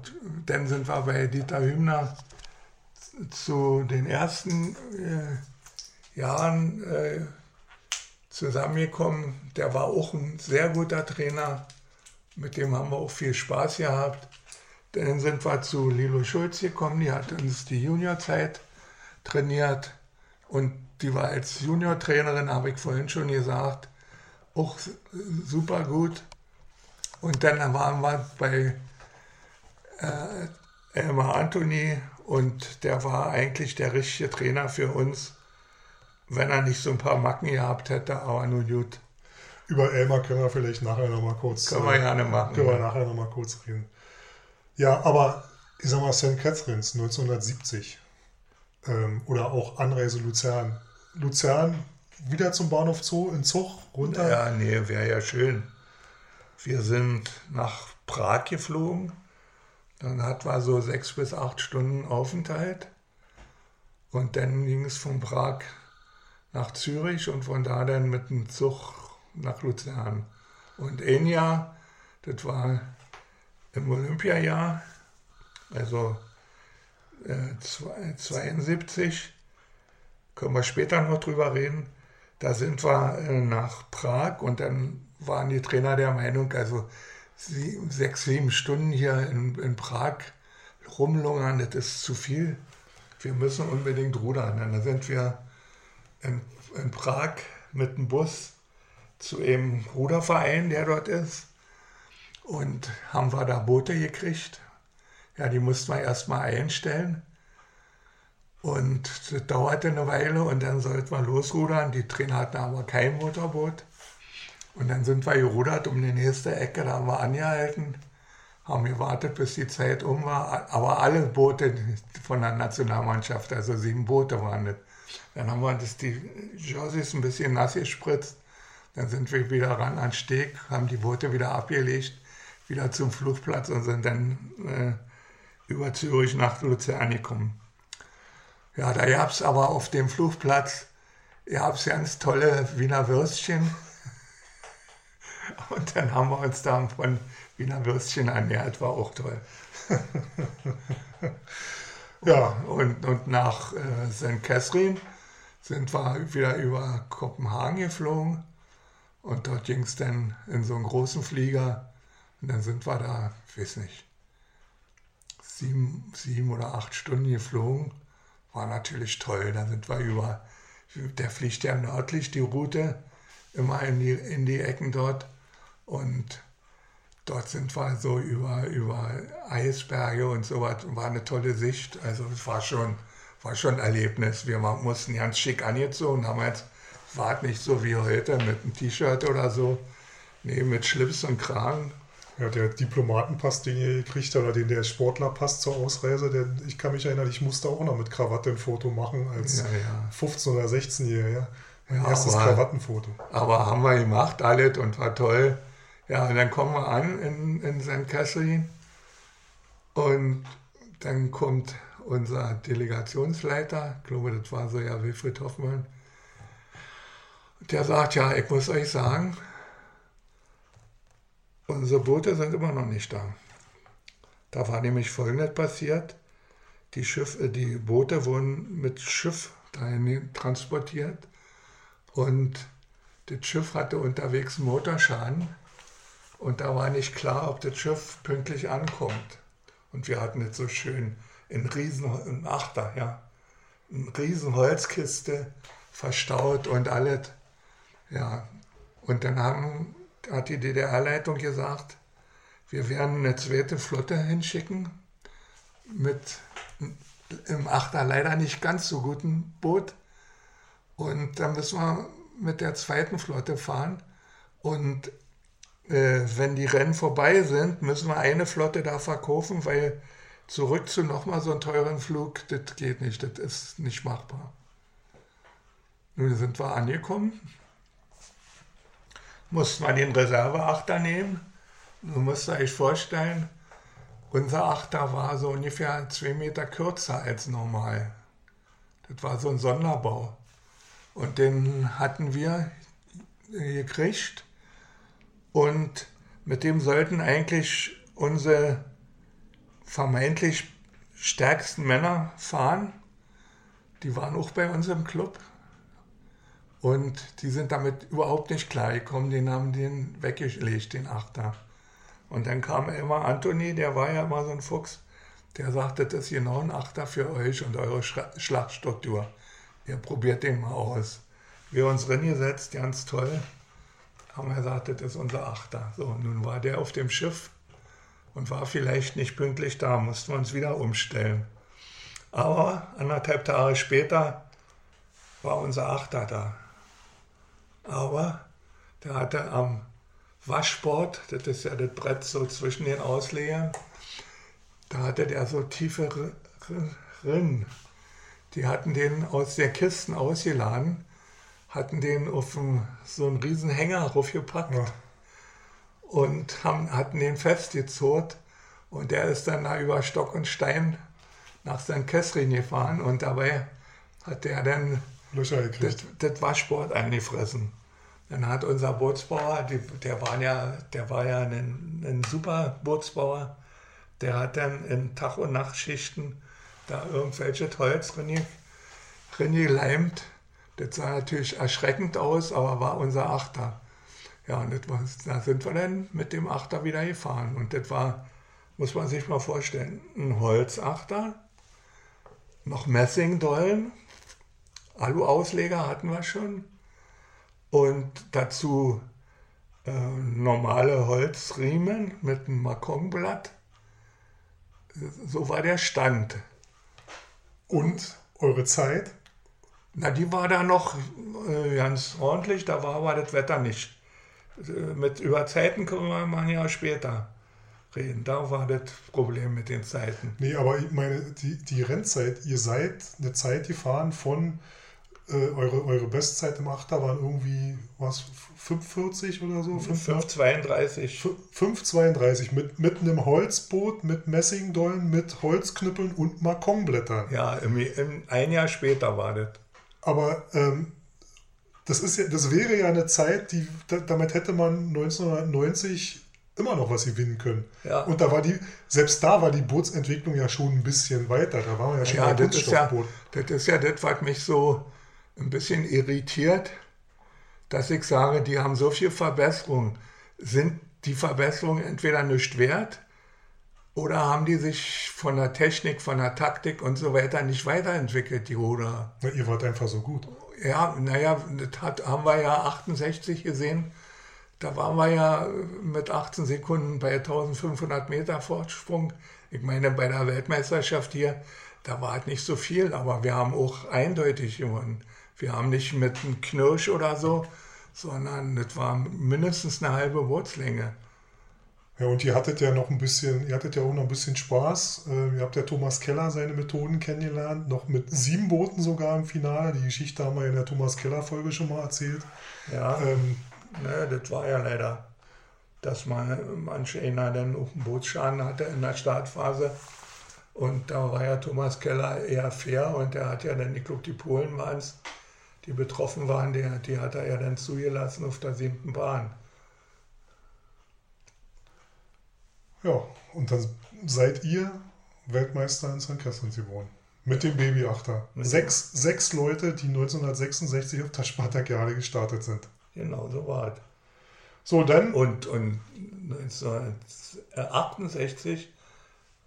dann sind wir bei Dieter Hübner zu den ersten äh, Jahren äh, zusammengekommen. Der war auch ein sehr guter Trainer. Mit dem haben wir auch viel Spaß gehabt. Dann sind wir zu Lilo Schulz gekommen, die hat uns die Juniorzeit trainiert. Und die war als Juniortrainerin, habe ich vorhin schon gesagt, auch super gut. Und dann waren wir bei äh, Elmar Anthony und der war eigentlich der richtige Trainer für uns, wenn er nicht so ein paar Macken gehabt hätte, aber nur gut. Über Elmar können wir vielleicht nachher nochmal kurz. Können wir gerne machen. Können wir nachher nochmal kurz reden. Ja, aber ich sag mal, St. Catharines 1970 ähm, oder auch Anreise Luzern. Luzern wieder zum Bahnhof Zoo in Zug runter. Ja, nee, wäre ja schön. Wir sind nach Prag geflogen. Dann hatten wir so sechs bis acht Stunden Aufenthalt. Und dann ging es von Prag nach Zürich und von da dann mit dem Zug nach Luzern. Und Jahr, das war im Olympiajahr, also äh, 72, können wir später noch drüber reden. Da sind wir äh, nach Prag und dann waren die Trainer der Meinung, also sieben, sechs, sieben Stunden hier in, in Prag rumlungern, das ist zu viel. Wir müssen unbedingt rudern. Dann sind wir in, in Prag mit dem Bus zu einem Ruderverein, der dort ist. Und haben wir da Boote gekriegt. Ja, die mussten wir erstmal einstellen. Und das dauerte eine Weile und dann sollten wir losrudern. Die Trainer hatten aber kein Motorboot. Und dann sind wir gerudert um die nächste Ecke, da haben wir angehalten, haben gewartet, bis die Zeit um war. Aber alle Boote von der Nationalmannschaft, also sieben Boote waren das. Dann haben wir das, die Jerseys ein bisschen nass gespritzt. Dann sind wir wieder ran an Steg, haben die Boote wieder abgelegt, wieder zum Flugplatz und sind dann äh, über Zürich nach Luzern gekommen. Ja, da gab es aber auf dem Flugplatz gab's ganz tolle Wiener Würstchen und dann haben wir uns da von Wiener Würstchen ernährt, war auch toll. ja. Und, und nach äh, St. Catherine sind wir wieder über Kopenhagen geflogen und dort ging es dann in so einen großen Flieger und dann sind wir da, ich weiß nicht, sieben, sieben oder acht Stunden geflogen. War natürlich toll. Da sind wir über, der fliegt ja nördlich die Route, immer in die, in die Ecken dort. Und dort sind wir so über, über Eisberge und so was. War eine tolle Sicht. Also es war schon, war schon ein Erlebnis. Wir mussten ganz schick angezogen, haben jetzt, war nicht so wie heute mit einem T-Shirt oder so. Nee, mit Schlips und Kragen. Ja, der Diplomatenpass, den ihr gekriegt habt, oder den der Sportlerpass zur Ausreise, der, ich kann mich erinnern, ich musste auch noch mit Krawatte ein Foto machen als ja, ja. 15- oder 16-Jähriger. Mein ja, erstes aber, Krawattenfoto. Aber haben wir gemacht, alles, und war toll. Ja, und dann kommen wir an in, in St. Catherine und dann kommt unser Delegationsleiter, ich glaube, das war so ja Wilfried Hoffmann, der sagt, ja, ich muss euch sagen, Unsere Boote sind immer noch nicht da. Da war nämlich Folgendes passiert. Die, Schiff, äh, die Boote wurden mit Schiff dahin transportiert und das Schiff hatte unterwegs einen Motorschaden und da war nicht klar, ob das Schiff pünktlich ankommt. Und wir hatten es so schön in riesen in Achter, ja, in riesen Holzkiste verstaut und alles. Ja, und dann haben hat die DDR-Leitung gesagt, wir werden eine zweite Flotte hinschicken mit im Achter leider nicht ganz so guten Boot. Und dann müssen wir mit der zweiten Flotte fahren. Und äh, wenn die Rennen vorbei sind, müssen wir eine Flotte da verkaufen, weil zurück zu nochmal so einem teuren Flug, das geht nicht, das ist nicht machbar. Nun sind wir angekommen musste man den Reserveachter nehmen. Du musst euch vorstellen, unser Achter war so ungefähr zwei Meter kürzer als normal. Das war so ein Sonderbau. Und den hatten wir gekriegt. Und mit dem sollten eigentlich unsere vermeintlich stärksten Männer fahren. Die waren auch bei uns im Club. Und die sind damit überhaupt nicht klargekommen, den haben den weggelegt, den Achter. Und dann kam immer Anthony, der war ja immer so ein Fuchs, der sagte, das ist genau ein Achter für euch und eure Schlachtstruktur. Ihr probiert den mal aus. Wir uns gesetzt, ganz toll, haben wir gesagt, das ist unser Achter. So, nun war der auf dem Schiff und war vielleicht nicht pünktlich da, mussten wir uns wieder umstellen. Aber anderthalb Tage später war unser Achter da. Aber der hatte am Waschbord, das ist ja das Brett so zwischen den Auslegern, da hatte der so tiefe Rinnen. Die hatten den aus der Kisten ausgeladen, hatten den auf einen, so einen riesen Hänger raufgepackt ja. und haben, hatten den festgezurrt. Und der ist dann da über Stock und Stein nach St. Kessrin gefahren und dabei hat der dann Löcher gekriegt. Das, das war Sport eingefressen. Dann hat unser Bootsbauer, die, der, war ja, der war ja ein, ein super Bootsbauer, der hat dann in Tag- und Nachtschichten da irgendwelche Holz drin, drin geleimt. Das sah natürlich erschreckend aus, aber war unser Achter. Ja, und das war, da sind wir dann mit dem Achter wieder gefahren. Und das war, muss man sich mal vorstellen, ein Holzachter, noch Messingdollen, Alu-Ausleger hatten wir schon und dazu äh, normale Holzriemen mit einem Makonblatt. So war der Stand. Und eure Zeit? Na, die war da noch äh, ganz ordentlich, da war aber das Wetter nicht. Äh, mit über Zeiten können wir mal ein Jahr später reden. Da war das Problem mit den Zeiten. Nee, aber ich meine, die, die Rennzeit, ihr seid eine Zeit gefahren von äh, eure, eure Bestzeit im Achter waren irgendwie, was, 5,40 oder so? 5,32. 5,32 mit, mit einem Holzboot, mit Messingdollen, mit Holzknüppeln und Makonblättern. Ja, im, im, ein Jahr später war das. Aber ähm, das, ist ja, das wäre ja eine Zeit, die, damit hätte man 1990 immer noch was gewinnen können. Ja. Und da war die, selbst da war die Bootsentwicklung ja schon ein bisschen weiter. Da war man ja schon ja, das ist ja, das ist ja das, was mich so ein bisschen irritiert, dass ich sage, die haben so viel Verbesserung. Sind die Verbesserungen entweder nicht wert oder haben die sich von der Technik, von der Taktik und so weiter nicht weiterentwickelt, die Ruder? Ja, ihr wart einfach so gut. Ja, naja, das hat, haben wir ja 68 gesehen. Da waren wir ja mit 18 Sekunden bei 1500 Meter Vorsprung. Ich meine, bei der Weltmeisterschaft hier, da war es nicht so viel, aber wir haben auch eindeutig gewonnen. Wir haben nicht mit einem Knirsch oder so, sondern das war mindestens eine halbe Bootslänge. Ja, und ihr hattet ja noch ein bisschen, ihr hattet ja auch noch ein bisschen Spaß. Äh, ihr habt ja Thomas Keller seine Methoden kennengelernt, noch mit sieben Booten sogar im Finale. Die Geschichte haben wir in der Thomas Keller-Folge schon mal erzählt. Ja, ähm, ne, das war ja leider, dass man manch einer dann auch einen Bootsschaden hatte in der Startphase. Und da war ja Thomas Keller eher fair und der hat ja dann, ich glaube, die Polen waren es, die betroffen waren, die, die hat er ja dann zugelassen auf der siebten Bahn. Ja, und dann seid ihr Weltmeister in St. Catharines geworden. Mit dem Babyachter. Sechs, sechs Leute, die 1966 auf der Spartakiade gestartet sind. Genau, so war es. So, dann. Und, und 1968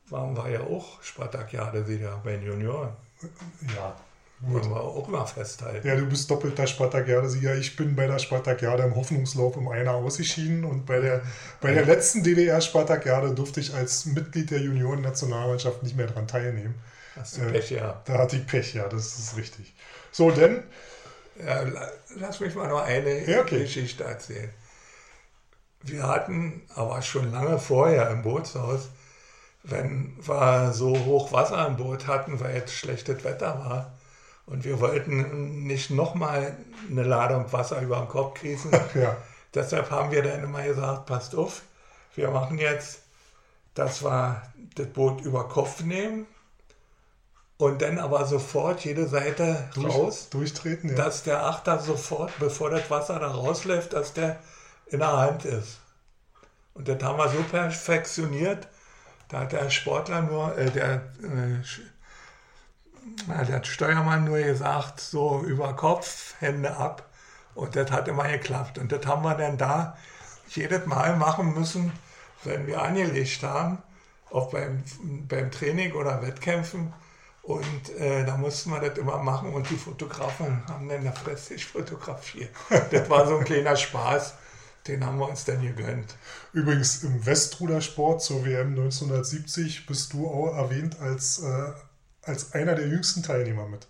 waren wir ja auch Spartakiade-Sieger bei den Junioren. Ja, wollen wir auch mal festhalten. Ja, du bist doppelter Spartakiade-Sieger. Ich bin bei der Spartakiade im Hoffnungslauf um einer ausgeschieden und bei der, bei der letzten DDR-Spartakiade durfte ich als Mitglied der Junioren-Nationalmannschaft nicht mehr daran teilnehmen. Hast du Pech, ja. Äh, da hatte ich Pech, ja, das ist richtig. So, denn. Ja, lass mich mal noch eine ja, okay. Geschichte erzählen. Wir hatten, aber schon lange vorher im Bootshaus, wenn wir so hoch Wasser im Boot hatten, weil jetzt schlechtes Wetter war, und wir wollten nicht nochmal eine Ladung Wasser über den Kopf kriechen. Ja. Deshalb haben wir dann immer gesagt, passt auf, wir machen jetzt, dass wir das Boot über Kopf nehmen und dann aber sofort jede Seite Durch, raus. Durchtreten, ja. Dass der Achter sofort, bevor das Wasser da rausläuft, dass der in der Hand ist. Und das haben wir so perfektioniert, da hat der Sportler nur, äh, der äh, na, der Steuermann nur gesagt, so über Kopf, Hände ab. Und das hat immer geklappt. Und das haben wir dann da jedes Mal machen müssen, wenn wir angelegt haben, auch beim, beim Training oder Wettkämpfen. Und äh, da mussten wir das immer machen und die Fotografen haben dann das Prestige fotografiert. das war so ein kleiner Spaß, den haben wir uns dann gegönnt. Übrigens im Westrudersport zur WM 1970 bist du auch erwähnt als äh, als einer der jüngsten Teilnehmer mit.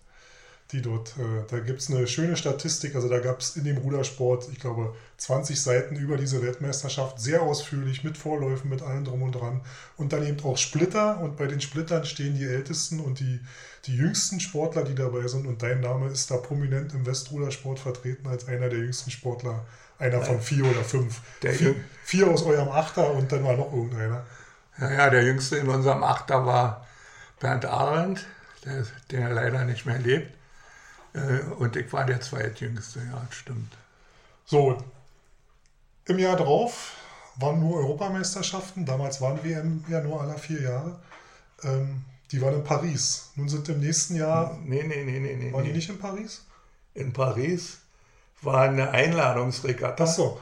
Die dort, äh, da gibt es eine schöne Statistik, also da gab es in dem Rudersport, ich glaube, 20 Seiten über diese Weltmeisterschaft, sehr ausführlich, mit Vorläufen, mit allem drum und dran. Und dann eben auch Splitter und bei den Splittern stehen die ältesten und die, die jüngsten Sportler, die dabei sind. Und dein Name ist da prominent im Westrudersport vertreten als einer der jüngsten Sportler, einer von vier oder fünf. Vier, vier, aus eurem Achter und dann war noch irgendeiner. Ja, ja, der jüngste in unserem Achter war Bernd Arendt, der, der leider nicht mehr lebt. Äh, und ich war der zweitjüngste, ja, stimmt. So, im Jahr drauf waren nur Europameisterschaften. Damals waren WM ja nur alle vier Jahre. Ähm, die waren in Paris. Nun sind im nächsten Jahr. Nee, nee, nee, nee. nee waren die nicht in Paris? In Paris war eine Einladungsregatta. Ach so.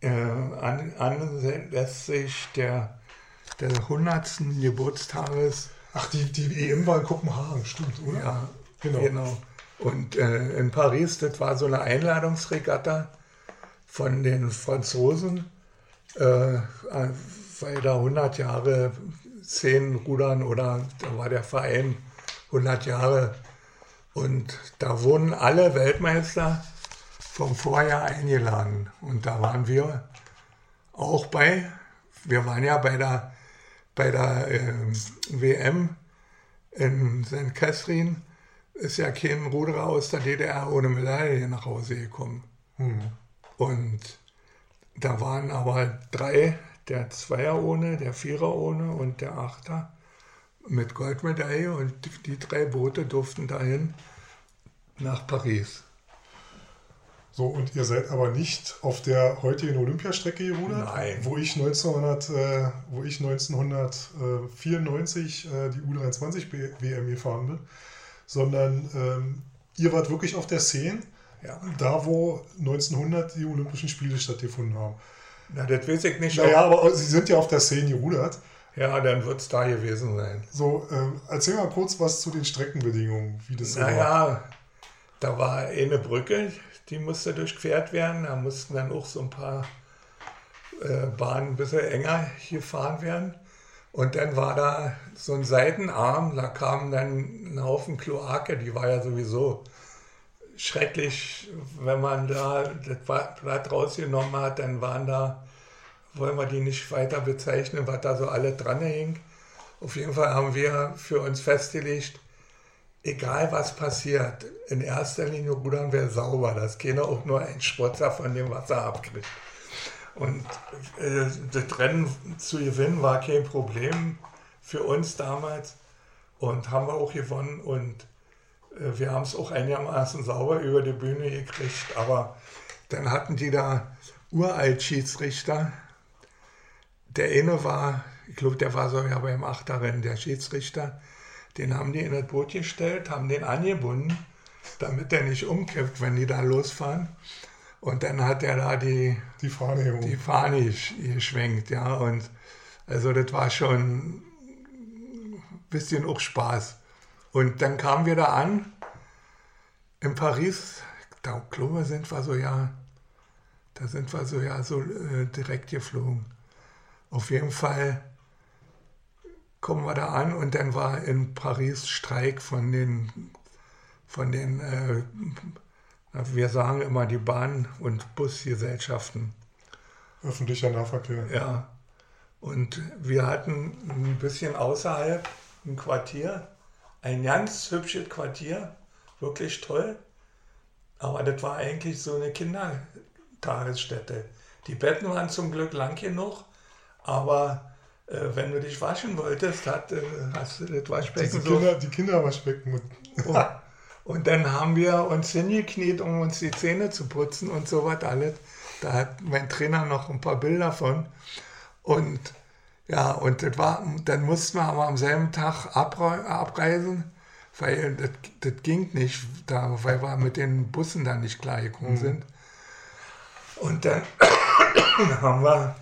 Äh, an, anlässlich der, der 100. Geburtstages Ach, die, die EM war in Kopenhagen, stimmt, oder? Ja, genau. genau. Und äh, in Paris, das war so eine Einladungsregatta von den Franzosen, äh, weil da 100 Jahre zehn Rudern oder da war der Verein 100 Jahre. Und da wurden alle Weltmeister vom Vorjahr eingeladen. Und da waren wir auch bei. Wir waren ja bei der bei der äh, WM in St. Catherine ist ja kein Ruderer aus der DDR ohne Medaille nach Hause gekommen. Mhm. Und da waren aber drei, der Zweier ohne, der Vierer ohne und der Achter mit Goldmedaille und die drei Boote durften dahin nach Paris. So, und ihr seid aber nicht auf der heutigen Olympiastrecke gerudert, Nein. wo ich, 1900, äh, wo ich 1994 äh, die U23 WM gefahren bin, sondern ähm, ihr wart wirklich auf der Szene, Ja. da wo 1900 die Olympischen Spiele stattgefunden haben. Na, das weiß ich nicht. Naja, aber Sie sind ja auf der Szene gerudert. Ja, dann wird es da gewesen sein. So, ähm, erzähl mal kurz was zu den Streckenbedingungen, wie das so war. Naja, da war eine Brücke, die musste durchquert werden. Da mussten dann auch so ein paar äh, Bahnen ein bisschen enger gefahren werden. Und dann war da so ein Seitenarm, da kam dann ein Haufen Kloake, die war ja sowieso schrecklich, wenn man da das Blatt rausgenommen hat, dann waren da, wollen wir die nicht weiter bezeichnen, was da so alle dran hing. Auf jeden Fall haben wir für uns festgelegt, egal was passiert, in erster Linie rudern wir sauber, dass keiner auch nur ein Spotzer von dem Wasser abkriegt. Und äh, das Rennen zu gewinnen war kein Problem für uns damals und haben wir auch gewonnen und äh, wir haben es auch einigermaßen sauber über die Bühne gekriegt, aber dann hatten die da uralt Schiedsrichter. Der eine war, ich glaube, der war sogar beim Achterrennen, der Schiedsrichter. Den haben die in das Boot gestellt, haben den angebunden, damit der nicht umkippt, wenn die da losfahren. Und dann hat er da die, Die Fahne hier die. Fahne gesch- geschwenkt, ja. Und also das war schon ein bisschen auch Spaß. Und dann kamen wir da an in Paris. Da glaube sind wir so ja, da sind wir so ja so äh, direkt geflogen. Auf jeden Fall kommen wir da an und dann war in Paris Streik von den von den äh, wir sagen immer die Bahn- und Busgesellschaften. Öffentlicher Nahverkehr. Ja. Und wir hatten ein bisschen außerhalb ein Quartier, ein ganz hübsches Quartier, wirklich toll. Aber das war eigentlich so eine Kindertagesstätte. Die Betten waren zum Glück lang genug, aber wenn du dich waschen wolltest, hat, äh, hast du das Die Waschbecken so Kinder, die Kinderwaschbecken. Und, und, und dann haben wir uns hingekniet, um uns die Zähne zu putzen und so was alles. Da hat mein Trainer noch ein paar Bilder von. Und ja, und das war, dann mussten wir aber am selben Tag abrei abreisen, weil das, das ging nicht, da, weil wir mit den Bussen da nicht klargekommen sind. Und dann haben wir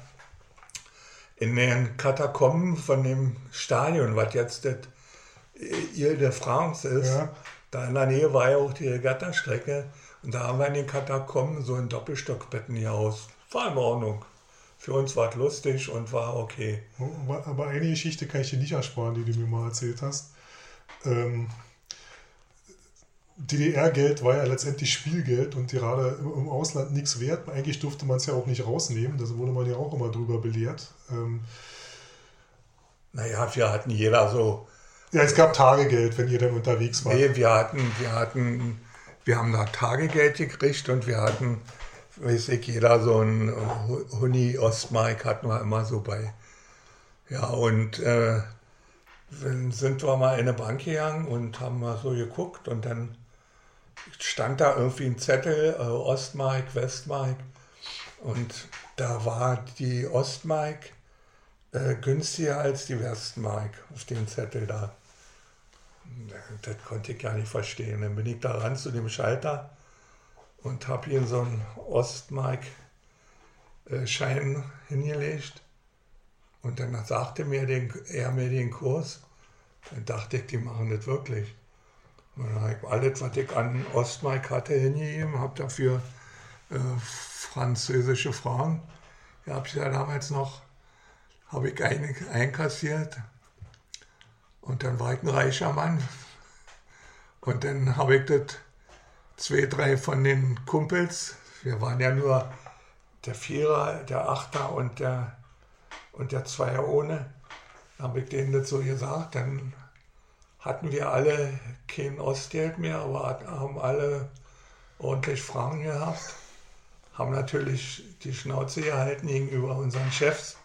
in den Katakomben von dem Stadion, was jetzt das Ile de France ist, Ja. da in der Nähe war ja auch die Regattastrecke. Und da haben wir in den Katakomben so ein Doppelstockbetten gehaust. War in Ordnung. Für uns war es lustig und war okay. aber, aber eine Geschichte kann ich dir nicht ersparen, die du mir mal erzählt hast. Ähm, DDR-Geld war ja letztendlich Spielgeld und gerade im, Ausland nichts wert. Eigentlich durfte man es ja auch nicht rausnehmen. Da wurde man ja auch immer drüber belehrt. Ähm, Naja, wir hatten jeder so ja, es gab Tagegeld, wenn ihr dann unterwegs wart. Nee, wir hatten, wir hatten, wir haben da Tagegeld gekriegt und wir hatten, weiß ich, jeder so ein Hu- Huni Ostmark hatten wir immer so bei. Ja, und äh, dann sind wir mal in eine Bank gegangen und haben mal so geguckt und dann stand da irgendwie ein Zettel, äh, Ostmark, Westmark und da war die Ostmark äh, günstiger als die Westmark auf dem Zettel da. Das konnte ich gar nicht verstehen. Dann bin ich da ran zu dem Schalter und habe ihm so einen Ostmark-Schein hingelegt. Und dann sagte mir den, er mir den Kurs. Dann dachte ich, die machen das wirklich. Und dann habe ich alles, was ich an Ostmark hatte, hingegeben, habe dafür äh, französische Frauen. Ja, habe ich ja damals noch, habe ich ein, einkassiert. Und dann war ich ein reicher Mann. Und dann habe ich das zwei, drei von den Kumpels, wir waren ja nur der Vierer, der Achter und der, und der Zweier ohne, habe ich denen das so gesagt. Dann hatten wir alle kein Ostgeld mehr, aber haben alle ordentlich Fragen gehabt. Haben natürlich die Schnauze gehalten gegenüber unseren Chefs.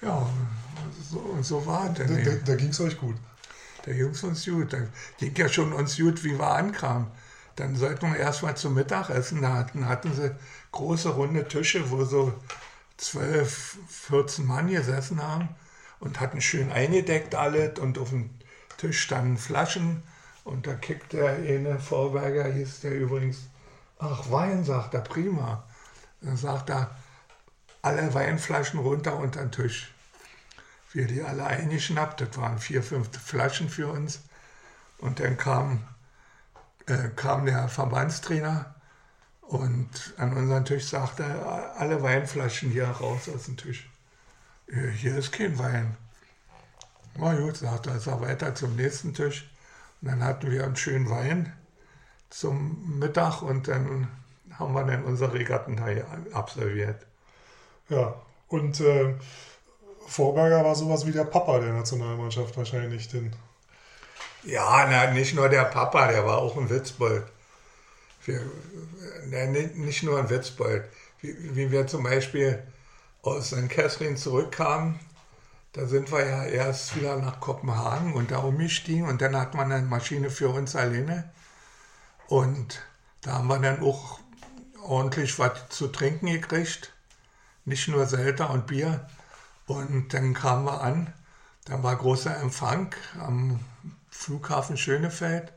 Ja, so, so war es. Da, da, da ging es euch gut. Da ging es uns gut. Da ging ja schon uns gut, wie wir ankamen. Dann sollten wir erst mal zum Mittagessen. Da hatten, hatten sie große runde Tische, wo so 12, 14 Mann gesessen haben und hatten schön eingedeckt alles und auf dem Tisch standen Flaschen Und da kickt der eine Vorberger, hieß der übrigens, ach Wein, sagt er, prima. Dann sagt er, alle Weinflaschen runter unter den Tisch. Wir die alle eingeschnappt, das waren vier, fünf Flaschen für uns. Und dann kam, äh, kam der Verbandstrainer und an unseren Tisch sagte er, alle Weinflaschen hier raus aus dem Tisch. Äh, hier ist kein Wein. Na gut, sagte er, ist er weiter zum nächsten Tisch. Und dann hatten wir einen schönen Wein zum Mittag und dann haben wir dann unsere Regatten da absolviert. Ja, und äh, Vorberger war sowas wie der Papa der Nationalmannschaft wahrscheinlich. Denn ja, na, nicht nur der Papa, der war auch ein Witzbold. Wir, na, nicht nur ein Witzbold. Wie, wie wir zum Beispiel aus St. Catherine zurückkamen, da sind wir ja erst wieder nach Kopenhagen und da umgestiegen und dann hat man eine Maschine für uns alleine. Und da haben wir dann auch ordentlich was zu trinken gekriegt. Nicht nur Selter und Bier. Und dann kamen wir an, dann war großer Empfang am Flughafen Schönefeld.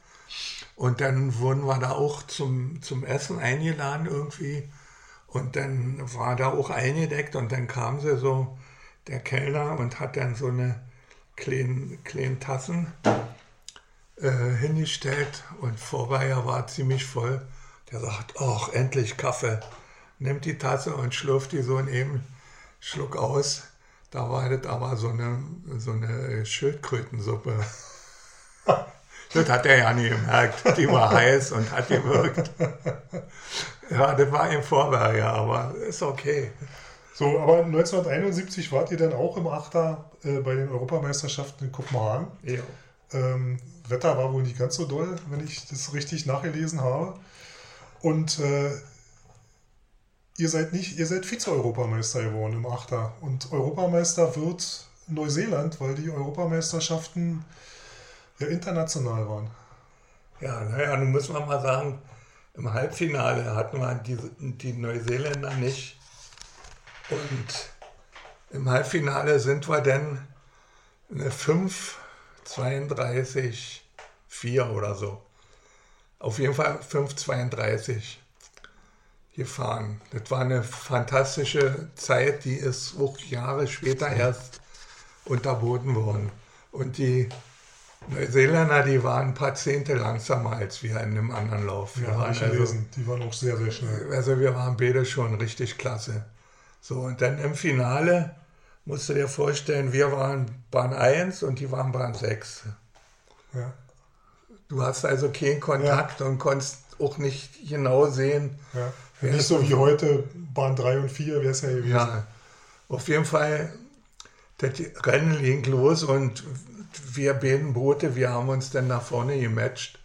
Und dann wurden wir da auch zum, zum Essen eingeladen irgendwie. Und dann war da auch eingedeckt und dann kam sie so, der Kellner, und hat dann so eine kleinen, kleinen Tassen äh, hingestellt und Vorweier war ziemlich voll. Der sagt, ach, endlich Kaffee. Nimmt die Tasse und schlürft die so in eben Schluck aus. Da war das aber so eine, so eine Schildkrötensuppe. das hat er ja nie gemerkt. Die war heiß und hat gewirkt. Ja, das war im Vorberger, aber ist okay. So, aber 1971 wart ihr dann auch im Achter äh, bei den Europameisterschaften in Kopenhagen. Ja. Ähm, Wetter war wohl nicht ganz so doll, wenn ich das richtig nachgelesen habe. Und äh, ihr seid nicht, ihr seid Vize-Europameister geworden im Achter. Und Europameister wird Neuseeland, weil die Europameisterschaften ja international waren. Ja, naja, nun muss man mal sagen, im Halbfinale hatten wir die, die Neuseeländer nicht. Und im Halbfinale sind wir dann eine 5, 32, 4 oder so. Auf jeden Fall 5,32 gefahren. Das war eine fantastische Zeit, die ist auch Jahre später erst unterboten worden. Und die Neuseeländer, die waren ein paar Zehntel langsamer als wir in einem anderen Lauf. Wir Ja, waren also. Die waren auch sehr, sehr schnell. also wir waren beide schon richtig klasse. So, und dann im Finale musst du dir vorstellen, wir waren Bahn 1 und die waren Bahn 6. Ja. Du hast also keinen Kontakt und konntest auch nicht genau sehen, Ja. Nicht so wie heute, Bahn 3 und 4 wäre es ja gewesen. Ja, auf jeden Fall, das Rennen ging los und wir beiden Boote, wir haben uns dann nach vorne gematcht.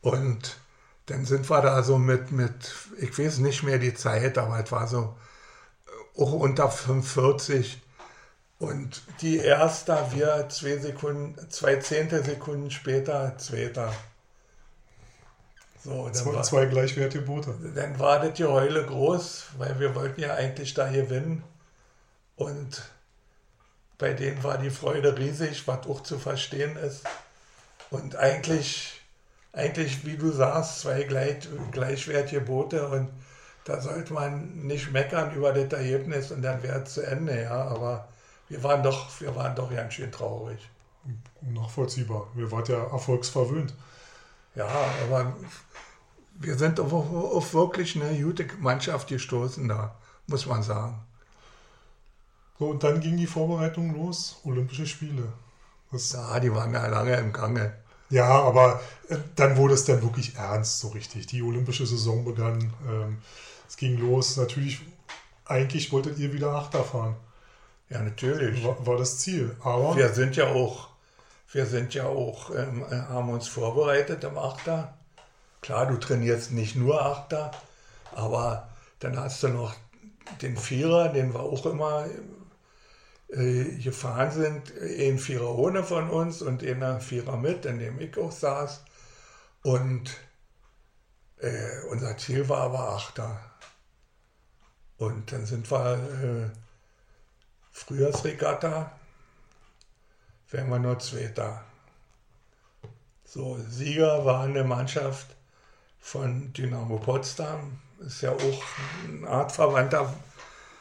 Und dann sind wir da so mit, mit, ich weiß nicht mehr die Zeit, aber es war so auch unter 45. Und die Erste, wir zwei Sekunden, zwei Zehntelsekunden später, Zweiter. So, Zwei, war- zwei gleichwertige Boote. dann war das Geheule groß, weil wir wollten ja eigentlich da gewinnen. Und bei denen war die Freude riesig, was auch zu verstehen ist. Und eigentlich, eigentlich wie du sagst, zwei gleich, gleichwertige Boote und da sollte man nicht meckern über das Ergebnis und dann wäre es zu Ende, ja. Aber wir waren doch, wir waren doch ganz schön traurig. Nachvollziehbar. Wir waren ja erfolgsverwöhnt. Ja, aber wir sind auf, auf wirklich eine gute Mannschaft gestoßen da, muss man sagen. So, und dann ging die Vorbereitung los, Olympische Spiele. Das, Ja, die waren ja lange im Gange. ja, aber äh, dann wurde es dann wirklich ernst, so richtig. Die olympische Saison begann. Ähm, es ging los. Natürlich, eigentlich wolltet ihr wieder Achter fahren. Ja, natürlich. War, war das Ziel. Aber Wir sind ja auch, wir sind ja auch, ähm, äh, haben uns vorbereitet im Achter. Klar, du trainierst nicht nur Achter, aber dann hast du noch den Vierer, den wir auch immer äh, gefahren sind. Ein Vierer ohne von uns und einer Vierer mit, in dem ich auch saß. Und äh, unser Ziel war aber Achter. Und dann sind wir äh, Frühjahrsregatta, wären wir nur Zweiter. So, Sieger war eine Mannschaft von Dynamo Potsdam. Ist ja auch eine Art verwandter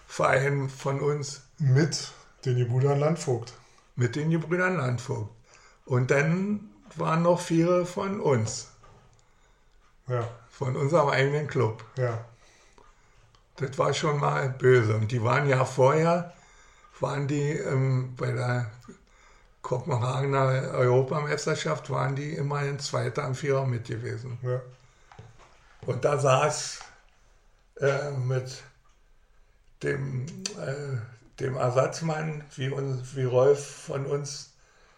Verein von uns. Mit den Gebrüdern Landvogt. Mit den Gebrüdern Landvogt. Und dann waren noch viele von uns. Ja. Von unserem eigenen Club. Ja. Das war schon mal böse. Und die waren ja vorher, waren die ähm, bei der Kopenhagener Europameisterschaft, waren die immerhin Zweiter am Vierer mit gewesen. Ja. Und da saß äh, mit dem, äh, dem Ersatzmann, wie, uns, wie Rolf von uns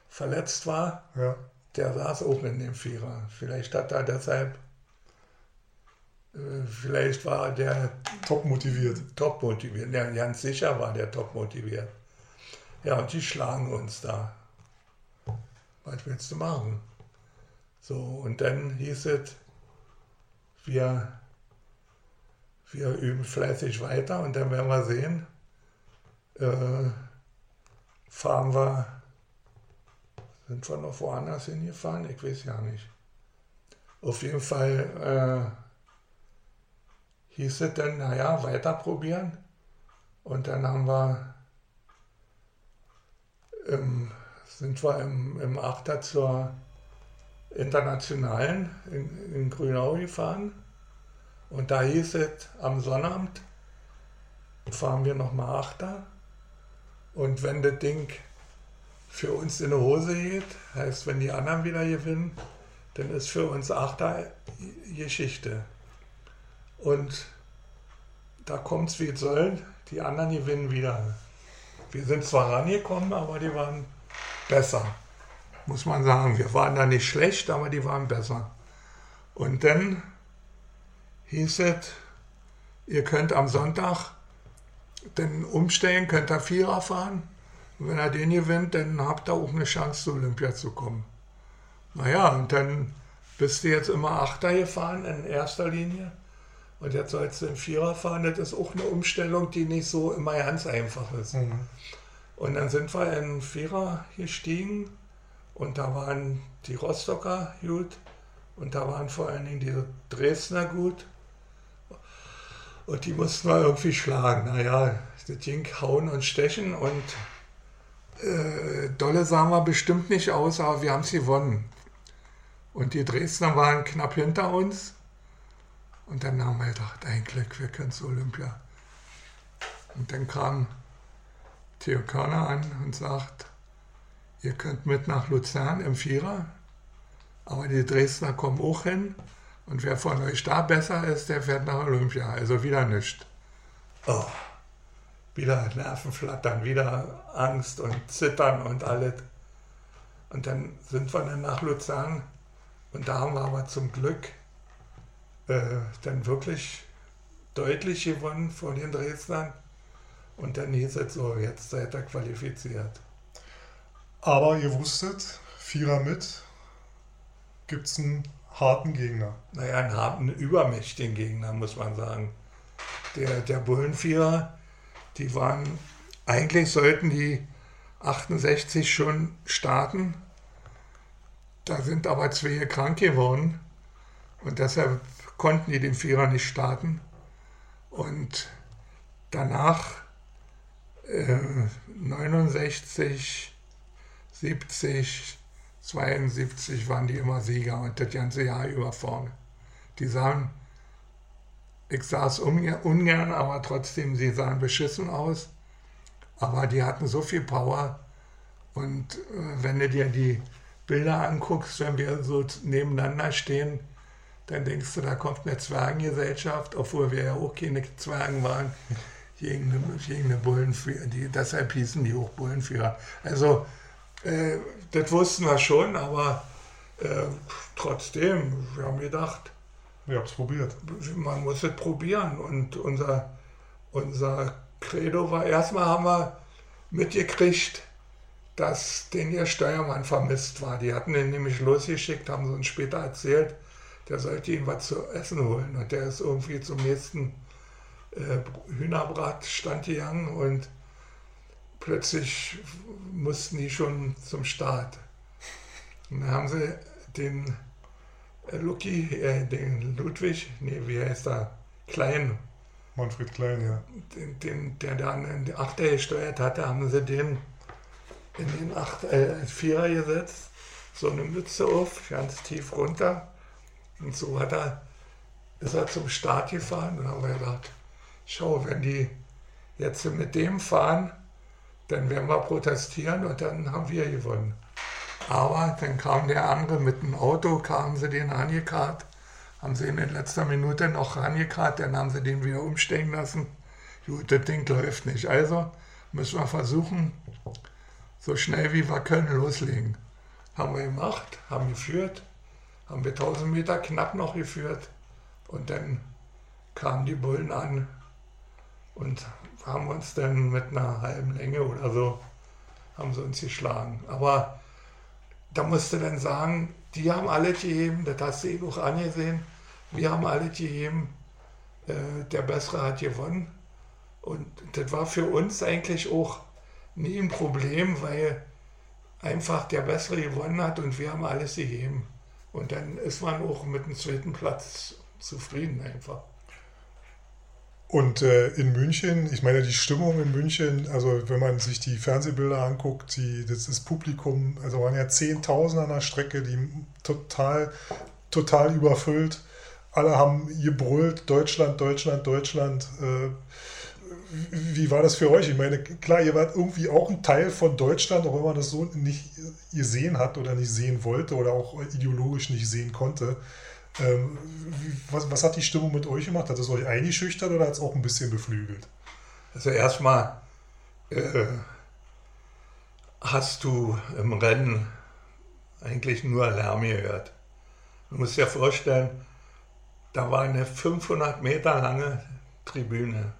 verletzt war, Ja. der saß auch in dem Vierer. Vielleicht hat er deshalb, vielleicht war der Top motiviert. top motiviert. Ja, ganz sicher war der top motiviert. Ja, und die schlagen uns da. Was willst du machen? So, und dann hieß es, wir, wir üben fleißig weiter und dann werden wir sehen, äh, fahren wir, sind wir noch woanders hingefahren? Ich weiß ja nicht. Auf jeden Fall äh, hieß es dann, naja, weiter probieren. Und dann haben wir, im, sind wir im, im Achter zur Internationalen in, in Grünau gefahren. Und da hieß es, am Sonnabend fahren wir nochmal Achter. Und wenn das Ding für uns in die Hose geht, heißt, wenn die anderen wieder gewinnen, dann ist für uns Achter Geschichte. Und da kommt es wie es soll, die anderen gewinnen wieder. Wir sind zwar rangekommen, aber die waren besser, muss man sagen. Wir waren da nicht schlecht, aber die waren besser. Und dann hieß es, ihr könnt am Sonntag dann umstellen, könnt ihr Vierer fahren. Und wenn er den gewinnt, dann habt ihr auch eine Chance, zu Olympia zu kommen. Naja, und dann bist du jetzt immer Achter gefahren in erster Linie. Und jetzt sollst du in Vierer fahren. Das ist auch eine Umstellung, die nicht so immer ganz einfach ist. Mhm. Und dann sind wir in Vierer gestiegen und da waren die Rostocker gut und da waren vor allen Dingen diese Dresdner gut. Und die mussten wir irgendwie schlagen. Naja, das ging hauen und stechen und äh, dolle sahen wir bestimmt nicht aus, aber wir haben es gewonnen. Und die Dresdner waren knapp hinter uns. Und dann haben wir gedacht, ein Glück, wir können zu Olympia. Und dann kam Theo Körner an und sagt, ihr könnt mit nach Luzern im Vierer, aber die Dresdner kommen auch hin. Und wer von euch da besser ist, der fährt nach Olympia. Also wieder nichts. Oh, wieder Nervenflattern, wieder Angst und Zittern und alles. Und dann sind wir dann nach Luzern und da haben wir aber zum Glück äh, dann wirklich deutlich gewonnen vor den Dresdnern. Und dann hieß es so, jetzt seid ihr qualifiziert. Aber ihr wusstet, Vierer mit, gibt es einen harten Gegner. Naja, einen harten, übermächtigen Gegner, muss man sagen. Der, der Bullenvierer, die waren, eigentlich sollten die 68 schon starten. Da sind aber zwei krank geworden und deshalb konnten die den Vierer nicht starten. Und danach äh, 69, 70, 72 waren die immer Sieger und das ganze Jahr über vorne. Die sahen, ich es ungern, aber trotzdem, sie sahen beschissen aus. Aber die hatten so viel Power. Und äh, wenn du dir die Bilder anguckst, wenn wir so nebeneinander stehen, dann denkst du, da kommt eine Zwergengesellschaft, obwohl wir ja auch keine Zwergen waren, gegen eine, gegen eine Bullenführer. Die, deshalb hießen die auch Bullenführer. Also, äh, das wussten wir schon, aber äh, trotzdem, wir haben gedacht, Ihr habt es probiert. man muss es probieren. Und unser, unser Credo war, erstmal haben wir mitgekriegt, dass den ihr Steuermann vermisst war. Die hatten ihn nämlich losgeschickt, haben sie uns später erzählt, der sollte ihm was zu essen holen. Und der ist irgendwie zum nächsten äh, Hühnerbratstand gegangen und plötzlich mussten die schon zum Start. Und dann haben sie den äh, Lucky, äh, den Ludwig, nee, wie heißt er? Klein. Manfred Klein, ja. Den, den, der dann in die Achter gesteuert hatte, haben sie den in den Acht, äh, Vierer gesetzt, so eine Mütze auf, ganz tief runter. Und so hat er, ist er zum Start gefahren und haben wir gedacht, schau, wenn die jetzt mit dem fahren, dann werden wir protestieren und dann haben wir gewonnen. Aber dann kam der andere mit dem Auto, kamen sie den angekarrt, haben sie ihn in letzter Minute noch angekarrt, dann haben sie den wieder umsteigen lassen. Gut, das Ding läuft nicht. Also müssen wir versuchen, so schnell wie wir können loslegen. Haben wir gemacht, haben geführt, haben wir 1000 Meter knapp noch geführt und dann kamen die Bullen an und haben uns dann mit einer halben Länge oder so, haben sie uns geschlagen. Aber da musst du dann sagen, die haben alle gegeben, das hast du eh noch angesehen, wir haben alle gegeben, äh, der Bessere hat gewonnen. Und das war für uns eigentlich auch nie ein Problem, weil einfach der Bessere gewonnen hat und wir haben alles gegeben. Und dann ist man auch mit dem zweiten Platz zufrieden einfach. Und äh, in München, ich meine, die Stimmung in München, also wenn man sich die Fernsehbilder anguckt, die, das ist Publikum, also waren ja 10.000 an der Strecke, die total, total überfüllt. Alle haben gebrüllt, Deutschland, Deutschland, Deutschland. Äh, wie war das für euch? Ich meine, klar, ihr wart irgendwie auch ein Teil von Deutschland, auch wenn man das so nicht gesehen hat oder nicht sehen wollte oder auch ideologisch nicht sehen konnte. Ähm, was, was, hat die Stimmung mit euch gemacht? Hat es euch eingeschüchtert oder hat es auch ein bisschen beflügelt? Also erstmal äh, hast du im Rennen eigentlich nur Lärm gehört. Du musst dir vorstellen, da war eine 500 Meter lange Tribüne.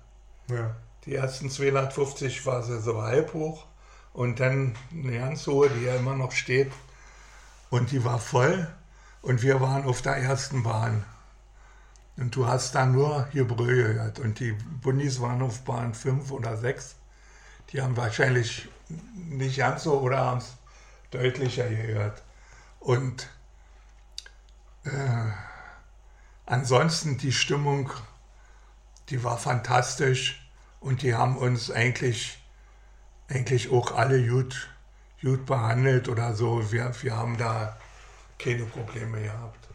Ja. Die ersten 250 war sie so halb hoch und dann eine ganz hohe, die ja immer noch steht. Und die war voll und wir waren auf der ersten Bahn. Und du hast da nur Gebrüll gehört. Und die Bundis waren auf Bahn 5 oder 6. Die haben wahrscheinlich nicht ganz so oder haben es deutlicher gehört. Und äh, ansonsten die Stimmung, die war fantastisch. Und die haben uns eigentlich, eigentlich auch alle gut, gut behandelt oder so. Wir, wir haben da keine Probleme gehabt.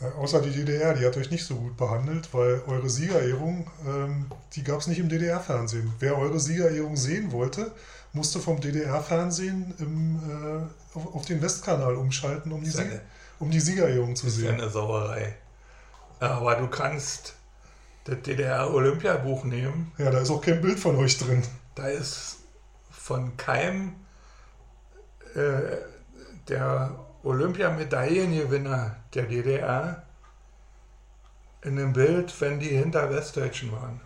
Äh, außer die DDR, die hat euch nicht so gut behandelt, weil eure Siegerehrung, ähm, die gab es nicht im DDR-Fernsehen. Wer eure Siegerehrung sehen wollte, musste vom DDR-Fernsehen äh, auf, auf, den Westkanal umschalten, um die, Sieg, um die Siegerehrung zu sehen. Das ist eine Sauerei. Aber du kannst das DDR-Olympiabuch nehmen. Ja, da ist auch kein Bild von euch drin. Da ist von keinem äh, der Olympiamedaillengewinner der DDR in dem Bild, wenn die hinter Westdeutschen waren.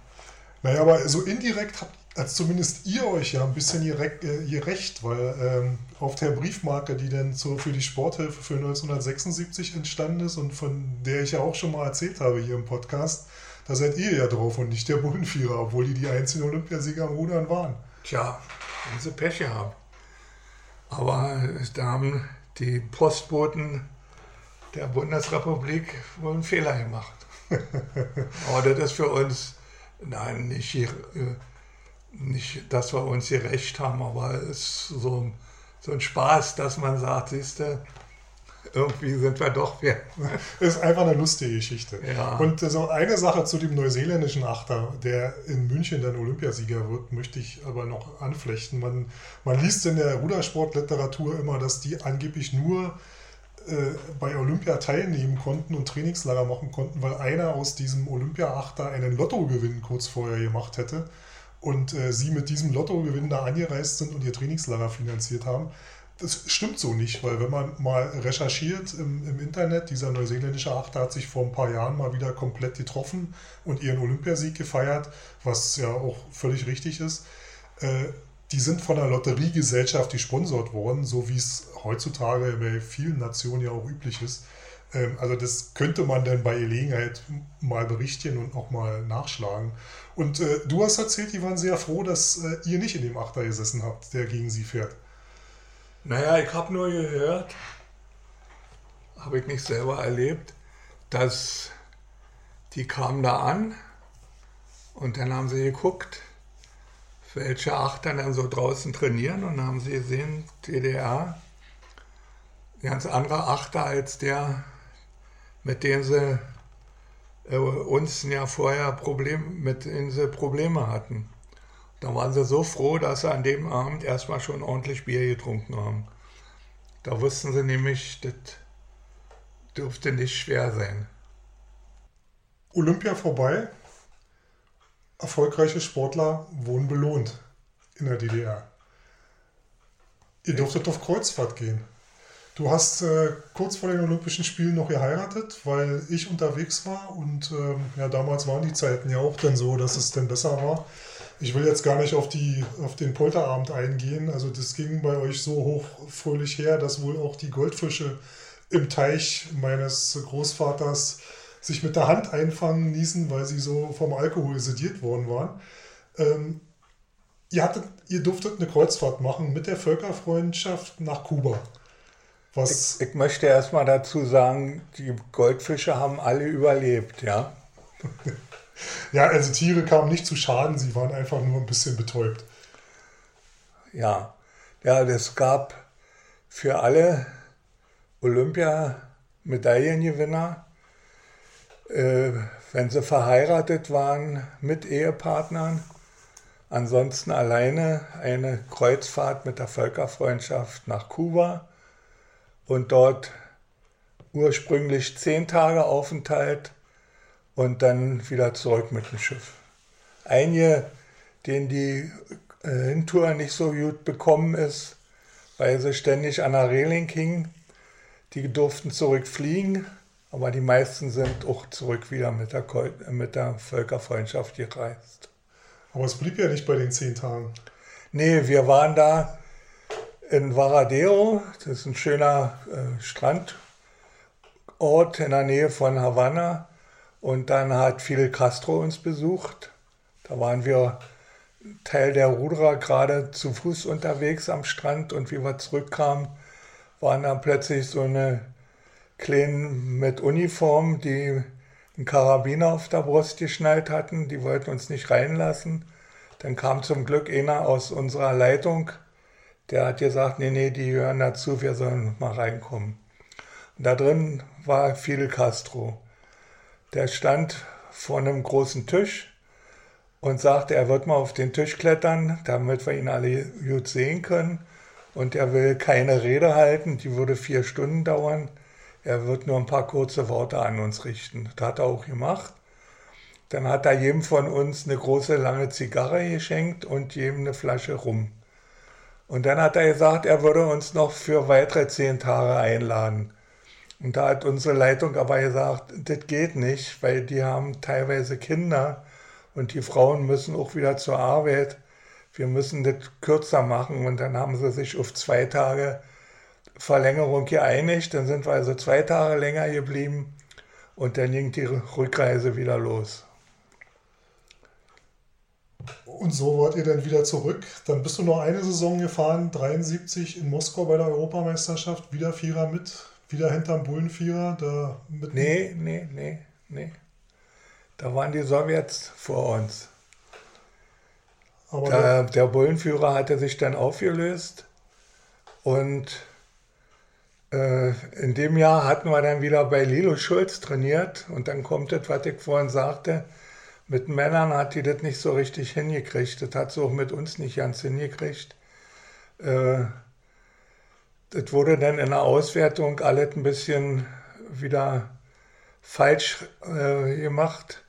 Naja, aber so indirekt habt als zumindest ihr euch ja ein bisschen gerecht, äh, weil ähm, auf der Briefmarke, die dann so für die Sporthilfe für 1976 entstanden ist und von der ich ja auch schon mal erzählt habe hier im Podcast, da seid ihr ja drauf und nicht der Bullenvierer, obwohl die die einzigen Olympiasieger am Rudern waren. Tja, haben sie Pech gehabt. Aber da haben die Postboten der Bundesrepublik wohl einen Fehler gemacht. Aber das ist für uns, nein, nicht, äh, nicht dass wir uns hier recht haben, aber es ist so, so ein Spaß, dass man sagt, siehst du, irgendwie sind wir doch wir. Das ist einfach eine lustige Geschichte. Ja. Und so eine Sache zu dem neuseeländischen Achter, der in München dann Olympiasieger wird, möchte ich aber noch anflechten. Man, man liest in der Rudersportliteratur immer, dass die angeblich nur äh, bei Olympia teilnehmen konnten und Trainingslager machen konnten, weil einer aus diesem Olympia-Achter einen Lottogewinn kurz vorher gemacht hätte und äh, sie mit diesem Lottogewinn da angereist sind und ihr Trainingslager finanziert haben das stimmt so nicht, weil wenn man mal recherchiert im, im, Internet, dieser neuseeländische Achter hat sich vor ein paar Jahren mal wieder komplett getroffen und ihren Olympiasieg gefeiert, was ja auch völlig richtig ist. Äh, die sind von der Lotteriegesellschaft gesponsert worden, so wie es heutzutage bei vielen Nationen ja auch üblich ist. Ähm, also das könnte man dann bei Gelegenheit mal berichten und auch mal nachschlagen. Und äh, du hast erzählt, die waren sehr froh, dass äh, ihr nicht in dem Achter gesessen habt, der gegen sie fährt. Naja, ich habe nur gehört, habe ich nicht selber erlebt, dass die kamen da an und dann haben sie geguckt, welche Achter dann so draußen trainieren und haben sie gesehen, DDR, ganz anderer Achter als der, mit dem sie äh, uns ja vorher Problem, mit denen sie Probleme hatten. Da waren sie so froh, dass sie an dem Abend erstmal schon ordentlich Bier getrunken haben. Da wussten sie nämlich, das dürfte nicht schwer sein. Olympia vorbei. Erfolgreiche Sportler wurden belohnt in der DDR. Ihr durftet auf Kreuzfahrt gehen. Du hast äh, kurz vor den Olympischen Spielen noch geheiratet, weil ich unterwegs war und ähm, ja, damals waren die Zeiten ja auch dann so, dass es dann besser war. Ich will jetzt gar nicht auf, die, auf den Polterabend eingehen. Also das ging bei euch so hochfröhlich her, dass wohl auch die Goldfische im Teich meines Großvaters sich mit der Hand einfangen ließen, weil sie so vom Alkohol sediert worden waren. Ähm, ihr, hattet, ihr durftet eine Kreuzfahrt machen mit der Völkerfreundschaft nach Kuba. Was ich, ich möchte erstmal dazu sagen, die Goldfische haben alle überlebt, ja. ja, also Tiere kamen nicht zu Schaden, sie waren einfach nur ein bisschen betäubt. Ja, ja, es gab für alle Olympia-Medaillengewinner, äh, wenn sie verheiratet waren mit Ehepartnern, ansonsten alleine eine Kreuzfahrt mit der Völkerfreundschaft nach Kuba und dort ursprünglich zehn Tage Aufenthalt und dann wieder zurück mit dem Schiff. Einige, denen die äh, Hintour nicht so gut bekommen ist, weil sie ständig an der Reling hingen, die durften zurückfliegen, aber die meisten sind auch zurück wieder mit der, mit der Völkerfreundschaft gereist. Aber es blieb ja nicht bei den zehn Tagen. Nee, wir waren da in Varadero, das ist ein schöner äh, Strandort in der Nähe von Havanna. Und dann hat Fidel Castro uns besucht. Da waren wir Teil der Ruderer gerade zu Fuß unterwegs am Strand und wie wir zurückkamen, waren dann plötzlich so eine Kleinen mit Uniform, die einen Karabiner auf der Brust geschnallt hatten. Die wollten uns nicht reinlassen. Dann kam zum Glück einer aus unserer Leitung der hat gesagt, nee, nee, die hören dazu, wir sollen mal reinkommen. Und da drin war Fidel Castro. Der stand vor einem großen Tisch und sagte, er wird mal auf den Tisch klettern, damit wir ihn alle gut sehen können. Und er will keine Rede halten, die würde vier Stunden dauern. Er wird nur ein paar kurze Worte an uns richten. Das hat er auch gemacht. Dann hat er jedem von uns eine große lange Zigarre geschenkt und jedem eine Flasche rum. Und dann hat er gesagt, er würde uns noch für weitere zehn Tage einladen. Und da hat unsere Leitung aber gesagt, das geht nicht, weil die haben teilweise Kinder und die Frauen müssen auch wieder zur Arbeit. Wir müssen das kürzer machen. Und dann haben sie sich auf zwei Tage Verlängerung geeinigt. Dann sind wir also zwei Tage länger geblieben und dann ging die Rückreise wieder los. Und so wart ihr dann wieder zurück. Dann bist du noch eine Saison gefahren, 73 in Moskau bei der Europameisterschaft, wieder Vierer mit, wieder hinterm Bullenvierer. Da mit nee, nee, nee, nee. Da waren die Sowjets vor uns. Aber der, der Bullenführer hatte sich dann aufgelöst und äh, in dem Jahr hatten wir dann wieder bei Lilo Schulz trainiert und dann kommt das, was ich vorhin sagte, mit Männern hat die das nicht so richtig hingekriegt. Das hat sie auch mit uns nicht ganz hingekriegt. Äh, das wurde dann in der Auswertung alles ein bisschen wieder falsch äh, gemacht,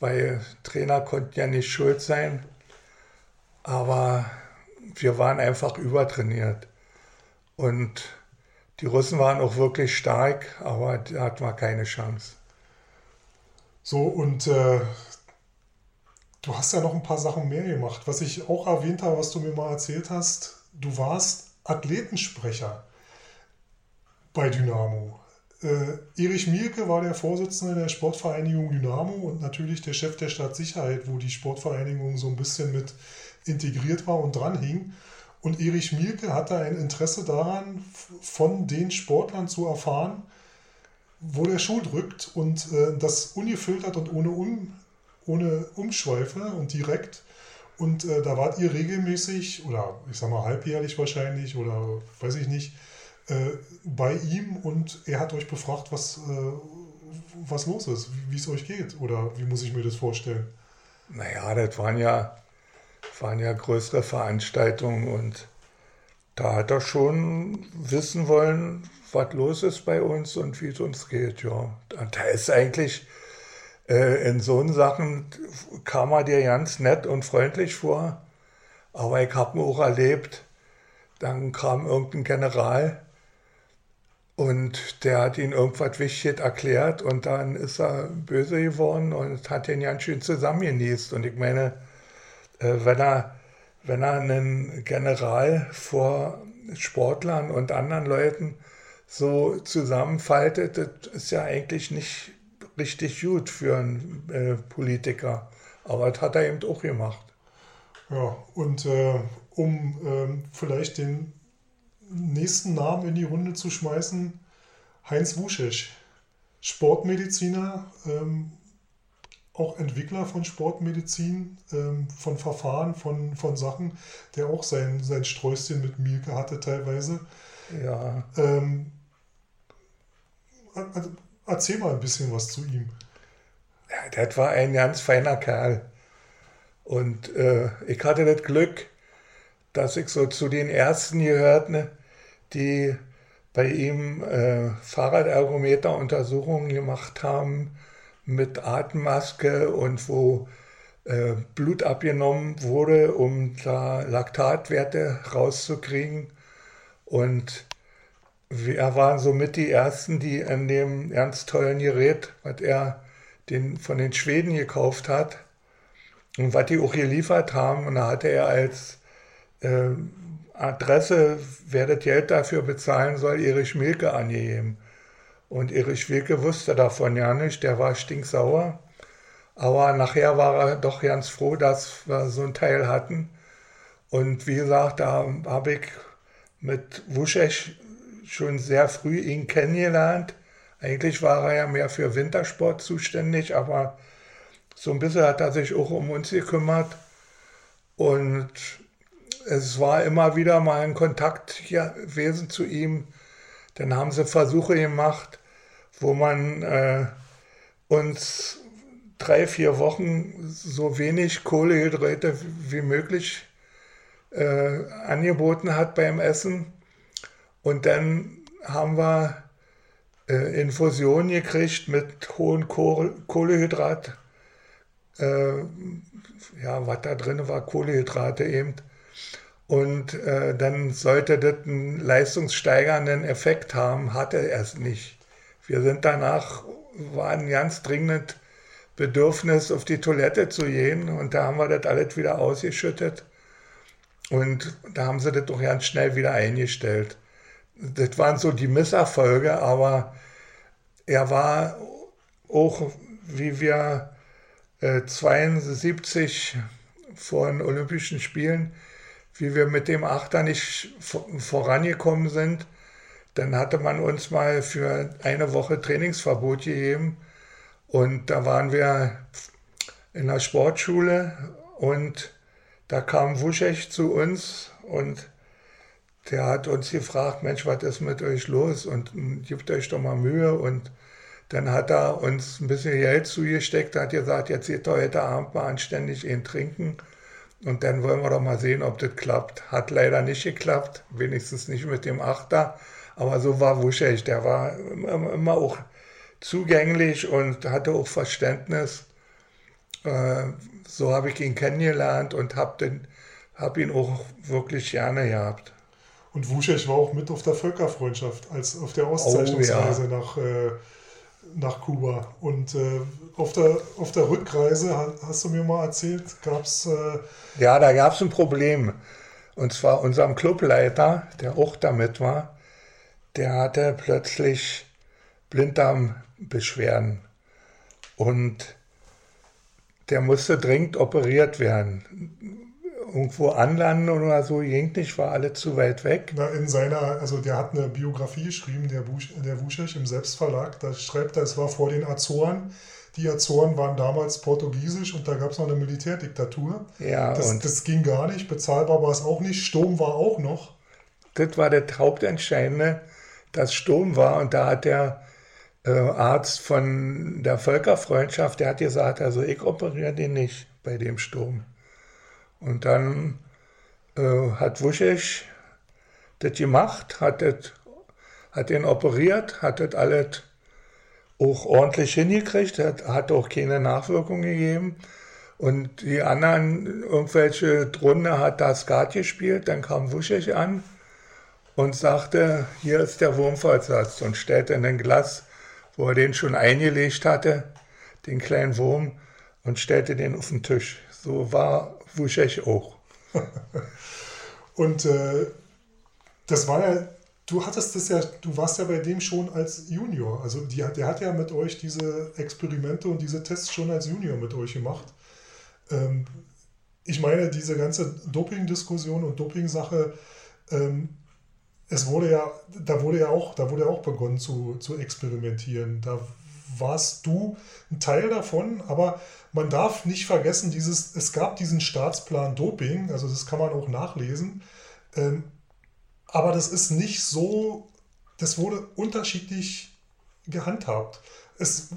weil Trainer konnten ja nicht schuld sein. Aber wir waren einfach übertrainiert. Und die Russen waren auch wirklich stark, aber da hatten wir keine Chance. So, und äh, du hast ja noch ein paar Sachen mehr gemacht. Was ich auch erwähnt habe, was du mir mal erzählt hast, du warst Athletensprecher bei Dynamo. Äh, Erich Mielke war der Vorsitzende der Sportvereinigung Dynamo und natürlich der Chef der Stadtsicherheit, wo die Sportvereinigung so ein bisschen mit integriert war und dran hing. Und Erich Mielke hatte ein Interesse daran, von den Sportlern zu erfahren, wo der Schuh drückt und äh, das ungefiltert und ohne, um, ohne Umschweife und direkt. Und äh, da wart ihr regelmäßig, oder ich sag mal halbjährlich wahrscheinlich, oder weiß ich nicht, äh, bei ihm und er hat euch befragt, was, äh, was los ist, wie es euch geht, oder wie muss ich mir das vorstellen? Naja, das waren ja, waren ja größere Veranstaltungen und da hat er schon wissen wollen, was los ist bei uns und wie es uns geht. Ja, da ist eigentlich äh, in so Sachen kam er dir ganz nett und freundlich vor. Aber ich habe ihn auch erlebt, dann kam irgendein General und der hat ihn irgendwas Wichtiges erklärt und dann ist er böse geworden und hat ihn ganz schön zusammengenießt. Und ich meine, äh, wenn er, wenn er einen General vor Sportlern und anderen Leuten so zusammenfaltet, das ist ja eigentlich nicht richtig gut für einen äh, Politiker. Aber das hat er eben auch gemacht. Ja, und äh, um ähm, vielleicht den nächsten Namen in die Runde zu schmeißen, Heinz Wuschesch, Sportmediziner, ähm, auch Entwickler von Sportmedizin, ähm, von Verfahren, von, von Sachen, der auch sein, sein Sträußchen mit Mielke hatte teilweise. Ja. Ähm, also, erzähl mal ein bisschen was zu ihm. Ja, das war ein ganz feiner Kerl. Und äh, ich hatte das Glück, dass ich so zu den ersten gehört, ne, die bei ihm äh, Fahrradergometer-Untersuchungen gemacht haben mit Atemmaske und wo äh, Blut abgenommen wurde, um da Laktatwerte rauszukriegen. Und wir waren somit die Ersten, die an dem ganz tollen Gerät, was er den, von den Schweden gekauft hat und was die auch geliefert haben. Und da hatte er als äh, Adresse, wer das Geld dafür bezahlen soll, Erich Milke angegeben. Und Erich Wilke wusste davon ja nicht, der war stinksauer. Aber nachher war er doch ganz froh, dass wir so ein Teil hatten. Und wie gesagt, da habe ich mit Wuschesch schon sehr früh ihn kennengelernt. Eigentlich war er ja mehr für Wintersport zuständig, aber so ein bisschen hat er sich auch um uns gekümmert. Und es war immer wieder mal ein Kontakt gewesen zu ihm. Dann haben sie Versuche gemacht, wo man äh, uns drei, vier Wochen so wenig Kohlehydrate wie möglich äh, angeboten hat beim Essen. Und dann haben wir äh, Infusionen gekriegt mit hohen Kohlehydrat. Äh, ja, was da drin war, Kohlehydrate eben. Und äh, dann sollte das einen leistungssteigernden Effekt haben, hatte er es nicht. Wir sind danach, waren ganz dringend Bedürfnis, auf die Toilette zu gehen und da haben wir das alles wieder ausgeschüttet und da haben sie das doch ganz schnell wieder eingestellt. Das waren so die Misserfolge, aber er war auch, wie wir äh, 72 vor den Olympischen Spielen wie wir mit dem Achter nicht vorangekommen sind. Dann hatte man uns mal für eine Woche Trainingsverbot gegeben und da waren wir in der Sportschule und da kam Wuschech zu uns und der hat uns gefragt, Mensch, was ist mit euch los und gibt euch doch mal Mühe und dann hat er uns ein bisschen Geld zugesteckt, hat gesagt, jetzt geht ihr heute Abend mal anständig ihn trinken und dann wollen wir doch mal sehen, ob das klappt. Hat leider nicht geklappt, wenigstens nicht mit dem Achter. Aber so war Wuschech. Der war immer auch zugänglich und hatte auch Verständnis. Äh, so habe ich ihn kennengelernt und habe hab ihn auch wirklich gerne gehabt. Und Wuschech war auch mit auf der Völkerfreundschaft, als auf der Auszeichnungsreise oh, ja. nach, äh, nach Kuba. Und äh, auf, der, auf der Rückreise, hast du mir mal erzählt, gab es. Äh ja, da gab es ein Problem. Und zwar unserem Clubleiter, der auch damit war, der hatte plötzlich Blinddarmbeschwerden. Und der musste dringend operiert werden. Irgendwo anlanden oder so ging nicht, war alles zu weit weg. Na, in seiner, also der hat eine Biografie geschrieben, der, Busch, der Wuschech im Selbstverlag, da schreibt er, es war vor den Azoren. Die Azoren waren damals portugiesisch und da gab es noch eine Militärdiktatur. Ja, das, und das ging gar nicht, bezahlbar war es auch nicht, Sturm war auch noch. das war das Hauptentscheidende, dass Sturm war und da hat der äh, Arzt von der Völkerfreundschaft, der hat gesagt, also ich operiere den nicht bei dem Sturm. Und dann äh, hat Wuschig das gemacht, hat, das, hat den operiert, hat das alles auch ordentlich hingekriegt, hat, hat auch keine Nachwirkung gegeben. Und die anderen, irgendwelche Drunde hat da Skat gespielt, dann kam Wuschig an und sagte, hier ist der Wurmfortsatz und stellte in ein Glas, wo er den schon eingelegt hatte, den kleinen Wurm, und stellte den auf den Tisch. So war Wuschig auch. Und äh, das war ja, du hattest das ja, du warst ja bei dem schon als Junior. Also die, der hat ja mit euch diese Experimente und diese Tests schon als Junior mit euch gemacht. Ähm, ich meine, diese ganze Doping-Diskussion und Doping-Sache, ähm, es wurde ja, da wurde ja auch, da wurde ja auch begonnen zu, zu experimentieren. Da warst du ein Teil davon, aber man darf nicht vergessen, dieses, es gab diesen Staatsplan Doping, also das kann man auch nachlesen, ähm, aber das ist nicht so, das wurde unterschiedlich gehandhabt. Es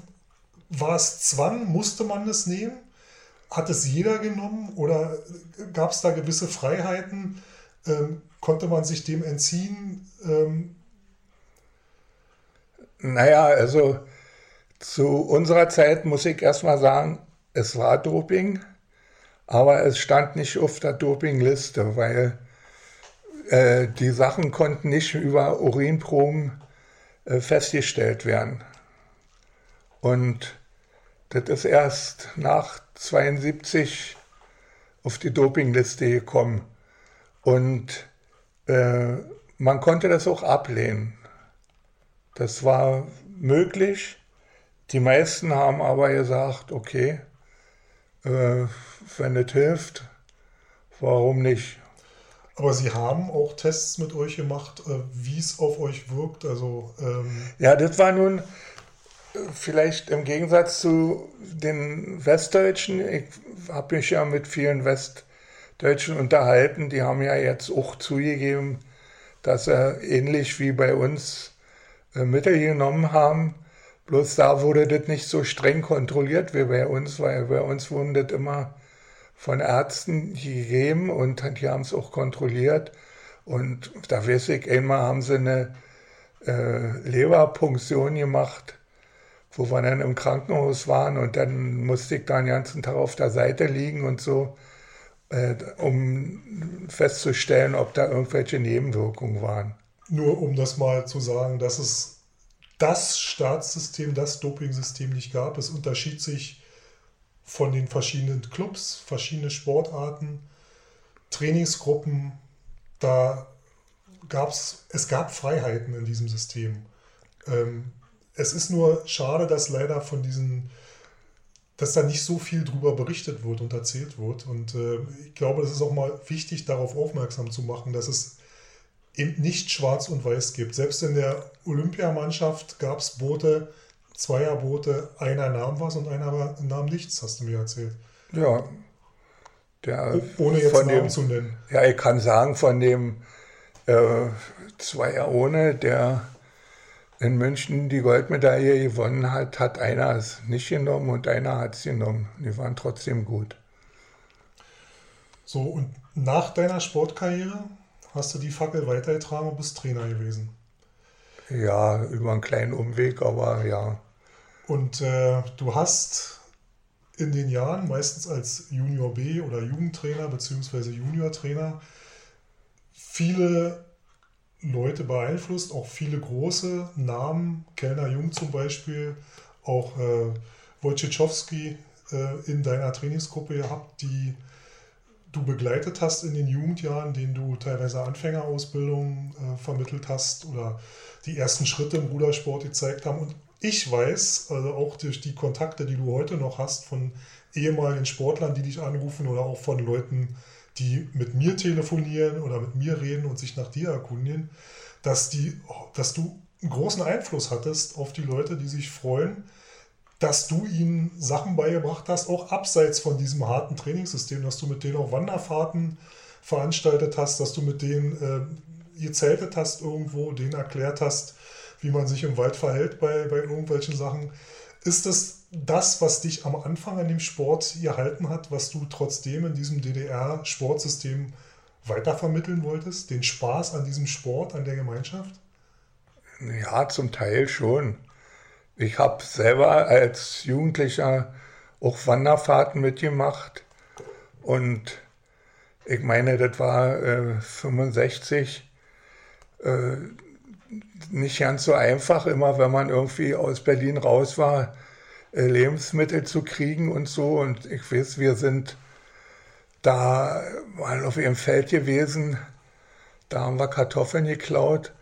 war es Zwang, musste man es nehmen? Hat es jeder genommen oder gab es da gewisse Freiheiten? Ähm, konnte man sich dem entziehen? Ähm, Naja, also zu unserer Zeit muss ich erstmal sagen, es war Doping, aber es stand nicht auf der Dopingliste, weil äh, die Sachen konnten nicht über Urinproben äh, festgestellt werden. Und das ist erst nach 72 auf die Dopingliste gekommen. Und äh, man konnte das auch ablehnen. Das war möglich. Die meisten haben aber gesagt, okay, äh, wenn das hilft, warum nicht? aber sie haben auch Tests mit euch gemacht, äh, wie es auf euch wirkt. Also ähm, Ja, das war nun äh, vielleicht im Gegensatz zu den Westdeutschen. Ich habe mich ja mit vielen Westdeutschen unterhalten. Die haben ja jetzt auch zugegeben, dass sie ähnlich wie bei uns äh, Mittel genommen haben. Bloß da wurde das nicht so streng kontrolliert wie bei uns, weil bei uns wurden das immer von Ärzten gegeben und die haben es auch kontrolliert. Und da weiß ich, einmal haben sie eine äh, Leberpunktion gemacht, wo wir dann im Krankenhaus waren und dann musste ich da den ganzen Tag auf der Seite liegen und so, äh, um festzustellen, ob da irgendwelche Nebenwirkungen waren. nur um das mal zu sagen, dass es das Staatssystem, das Dopingsystem nicht gab. Es unterschied sich von den verschiedenen Clubs, verschiedene Sportarten, Trainingsgruppen. Da gab es, es gab Freiheiten in diesem System. Ähm, es ist nur schade, dass leider von diesen, dass da nicht so viel drüber berichtet wird und erzählt wird. Und äh, ich glaube, es ist auch mal wichtig, darauf aufmerksam zu machen, dass es eben nicht schwarz und weiß gibt. Selbst in der Olympiamannschaft gab es Boote, Zweierboote, einer nahm was und einer nahm nichts, hast du mir erzählt. Ja, der, Oh, Ohne jetzt von Namen dem, zu nennen. Ja, ich kann sagen, von dem äh, Zweier ohne, der in München die Goldmedaille gewonnen hat, hat einer es nicht genommen und einer hat es genommen. Die waren trotzdem gut. So, und nach deiner Sportkarriere hast du die Fackel weitergetragen und bist Trainer gewesen. Ja, über einen kleinen Umweg, aber ja. Und äh, du hast in den Jahren, meistens als Junior B oder Jugendtrainer bzw. Juniortrainer, viele Leute beeinflusst, auch viele große Namen, Kellner Jung zum Beispiel, auch äh, Wojciechowski äh, in deiner Trainingsgruppe gehabt, die du begleitet hast in den Jugendjahren, denen du teilweise Anfängerausbildung äh, vermittelt hast oder die ersten Schritte im Rudersport gezeigt haben. Und ich weiß, also auch durch die Kontakte, die du heute noch hast von ehemaligen Sportlern, die dich anrufen oder auch von Leuten, die mit mir telefonieren oder mit mir reden und sich nach dir erkundigen, dass, die, dass du einen großen Einfluss hattest auf die Leute, die sich freuen, dass du ihnen Sachen beigebracht hast, auch abseits von diesem harten Trainingssystem, dass du mit denen auch Wanderfahrten veranstaltet hast, dass du mit denen äh, gezeltet hast irgendwo, denen erklärt hast, wie man sich im Wald verhält bei, bei irgendwelchen Sachen. Ist das das, was dich am Anfang an dem Sport gehalten hat, was du trotzdem in diesem DDR-Sportsystem weitervermitteln wolltest? Den Spaß an diesem Sport, an der Gemeinschaft? Ja, zum Teil schon. Ich habe selber als Jugendlicher auch Wanderfahrten mitgemacht. Und ich meine, das war äh, 65 äh, nicht ganz so einfach, immer wenn man irgendwie aus Berlin raus war, äh, Lebensmittel zu kriegen und so. Und ich weiß, wir sind da mal auf ihrem Feld gewesen, da haben wir Kartoffeln geklaut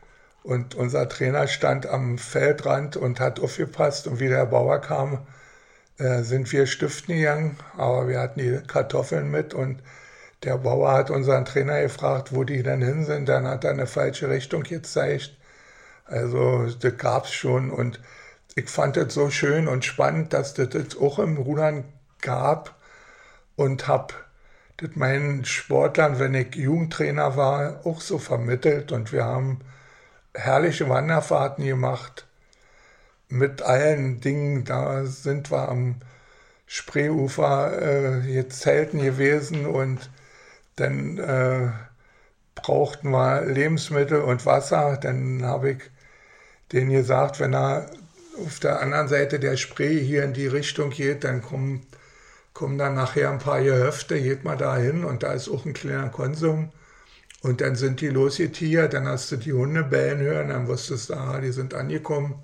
und unser Trainer stand am Feldrand und hat aufgepasst. Und wie der Bauer kam, äh, sind wir stiften gegangen. Aber wir hatten die Kartoffeln mit und der Bauer hat unseren Trainer gefragt, wo die denn hin sind. Dann hat er eine falsche Richtung gezeigt. Also das gab es schon. Und ich fand es so schön und spannend, dass das, das auch im Rudern gab. Und habe das meinen Sportlern, wenn ich Jugendtrainer war, auch so vermittelt. Und wir haben herrliche Wanderfahrten gemacht mit allen Dingen. Da sind wir am Spreeufer äh, jetzt Zelten gewesen und dann äh, brauchten wir Lebensmittel und Wasser. Dann habe ich denen gesagt, wenn er auf der anderen Seite der Spree hier in die Richtung geht, dann kommen, kommen dann nachher ein paar Gehöfte, geht mal da hin und da ist auch ein kleiner Konsum. Und dann sind die losgetiert, dann hast du die Hunde bellen hören, dann wusstest du, ah, die sind angekommen.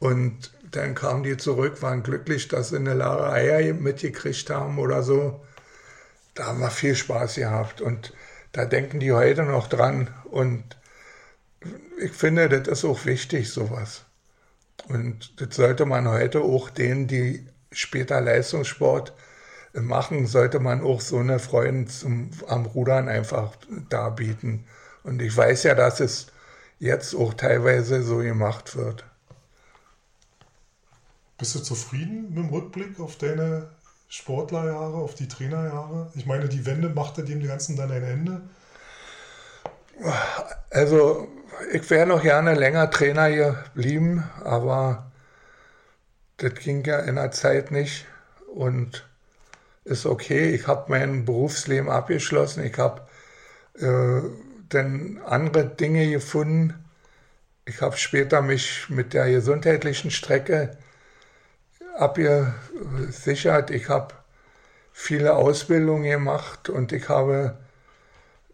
Und dann kamen die zurück, waren glücklich, dass sie eine Lara Eier mitgekriegt haben oder so. Da haben wir viel Spaß gehabt und da denken die heute noch dran. Und ich finde, das ist auch wichtig, sowas. Und das sollte man heute auch denen, die später Leistungssport machen, sollte man auch so eine Freude zum, am Rudern einfach darbieten. Und ich weiß ja, dass es jetzt auch teilweise so gemacht wird. Bist du zufrieden mit dem Rückblick auf deine Sportlerjahre, auf die Trainerjahre? Ich meine, die Wende machte dem Ganzen dann ein Ende. Also, ich wäre noch gerne länger Trainer geblieben, aber das ging ja in der Zeit nicht. Und ist okay. Ich habe mein Berufsleben abgeschlossen. Ich habe äh, dann andere Dinge gefunden. Ich habe später mich mit der gesundheitlichen Strecke abgesichert. Ich habe viele Ausbildungen gemacht und ich habe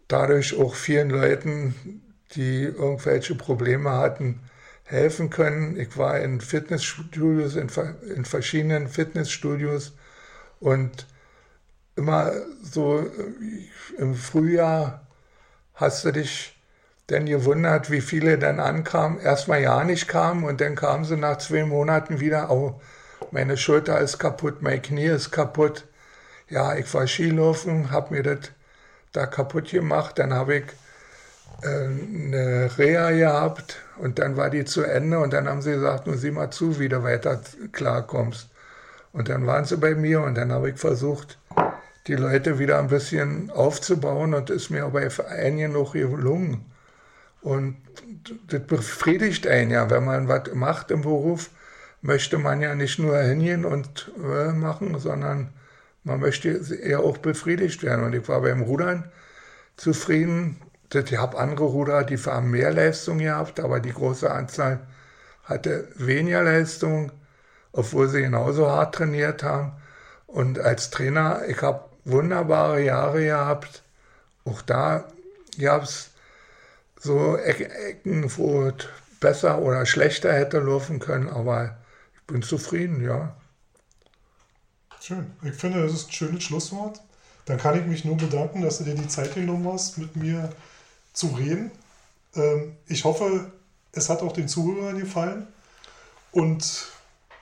dadurch auch vielen Leuten, die irgendwelche Probleme hatten, helfen können. Ich war in Fitnessstudios, in, in verschiedenen Fitnessstudios und immer so äh, im Frühjahr hast du dich denn gewundert, wie viele dann ankamen. Erstmal ja nicht kamen und dann kamen sie nach zwei Monaten wieder, oh, meine Schulter ist kaputt, mein Knie ist kaputt. Ja, ich war Skilaufen, habe mir das da kaputt gemacht, dann habe ich äh, eine Reha gehabt und dann war die zu Ende und dann haben sie gesagt, nun sieh mal zu, wie du weiter klarkommst. Und dann waren sie bei mir und dann habe ich versucht, die Leute wieder ein bisschen aufzubauen und ist mir bei einigen noch gelungen. Und das befriedigt einen ja, wenn man was macht im Beruf, möchte man ja nicht nur hingehen und äh, machen, sondern man möchte eher auch befriedigt werden. Und ich war beim Rudern zufrieden. Ich habe andere Ruder, die haben mehr Leistung gehabt, aber die große Anzahl hatte weniger Leistung, obwohl sie genauso hart trainiert haben. Und als Trainer, ich habe wunderbare Jahre gehabt. Auch da gab es so Ecken, wo es besser oder schlechter hätte laufen können, aber ich bin zufrieden, ja. Schön. Ich finde, das ist ein schönes Schlusswort. Dann kann ich mich nur bedanken, dass du dir die Zeit genommen hast, mit mir zu reden. Ähm, ich hoffe, es hat auch den Zuhörern gefallen. Und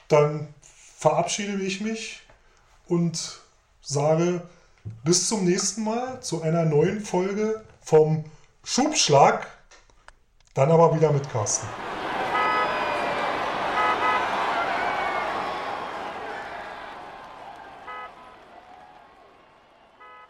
dann verabschiede ich mich und sage bis zum nächsten Mal zu einer neuen Folge vom Schubschlag. Dann aber wieder mit Carsten.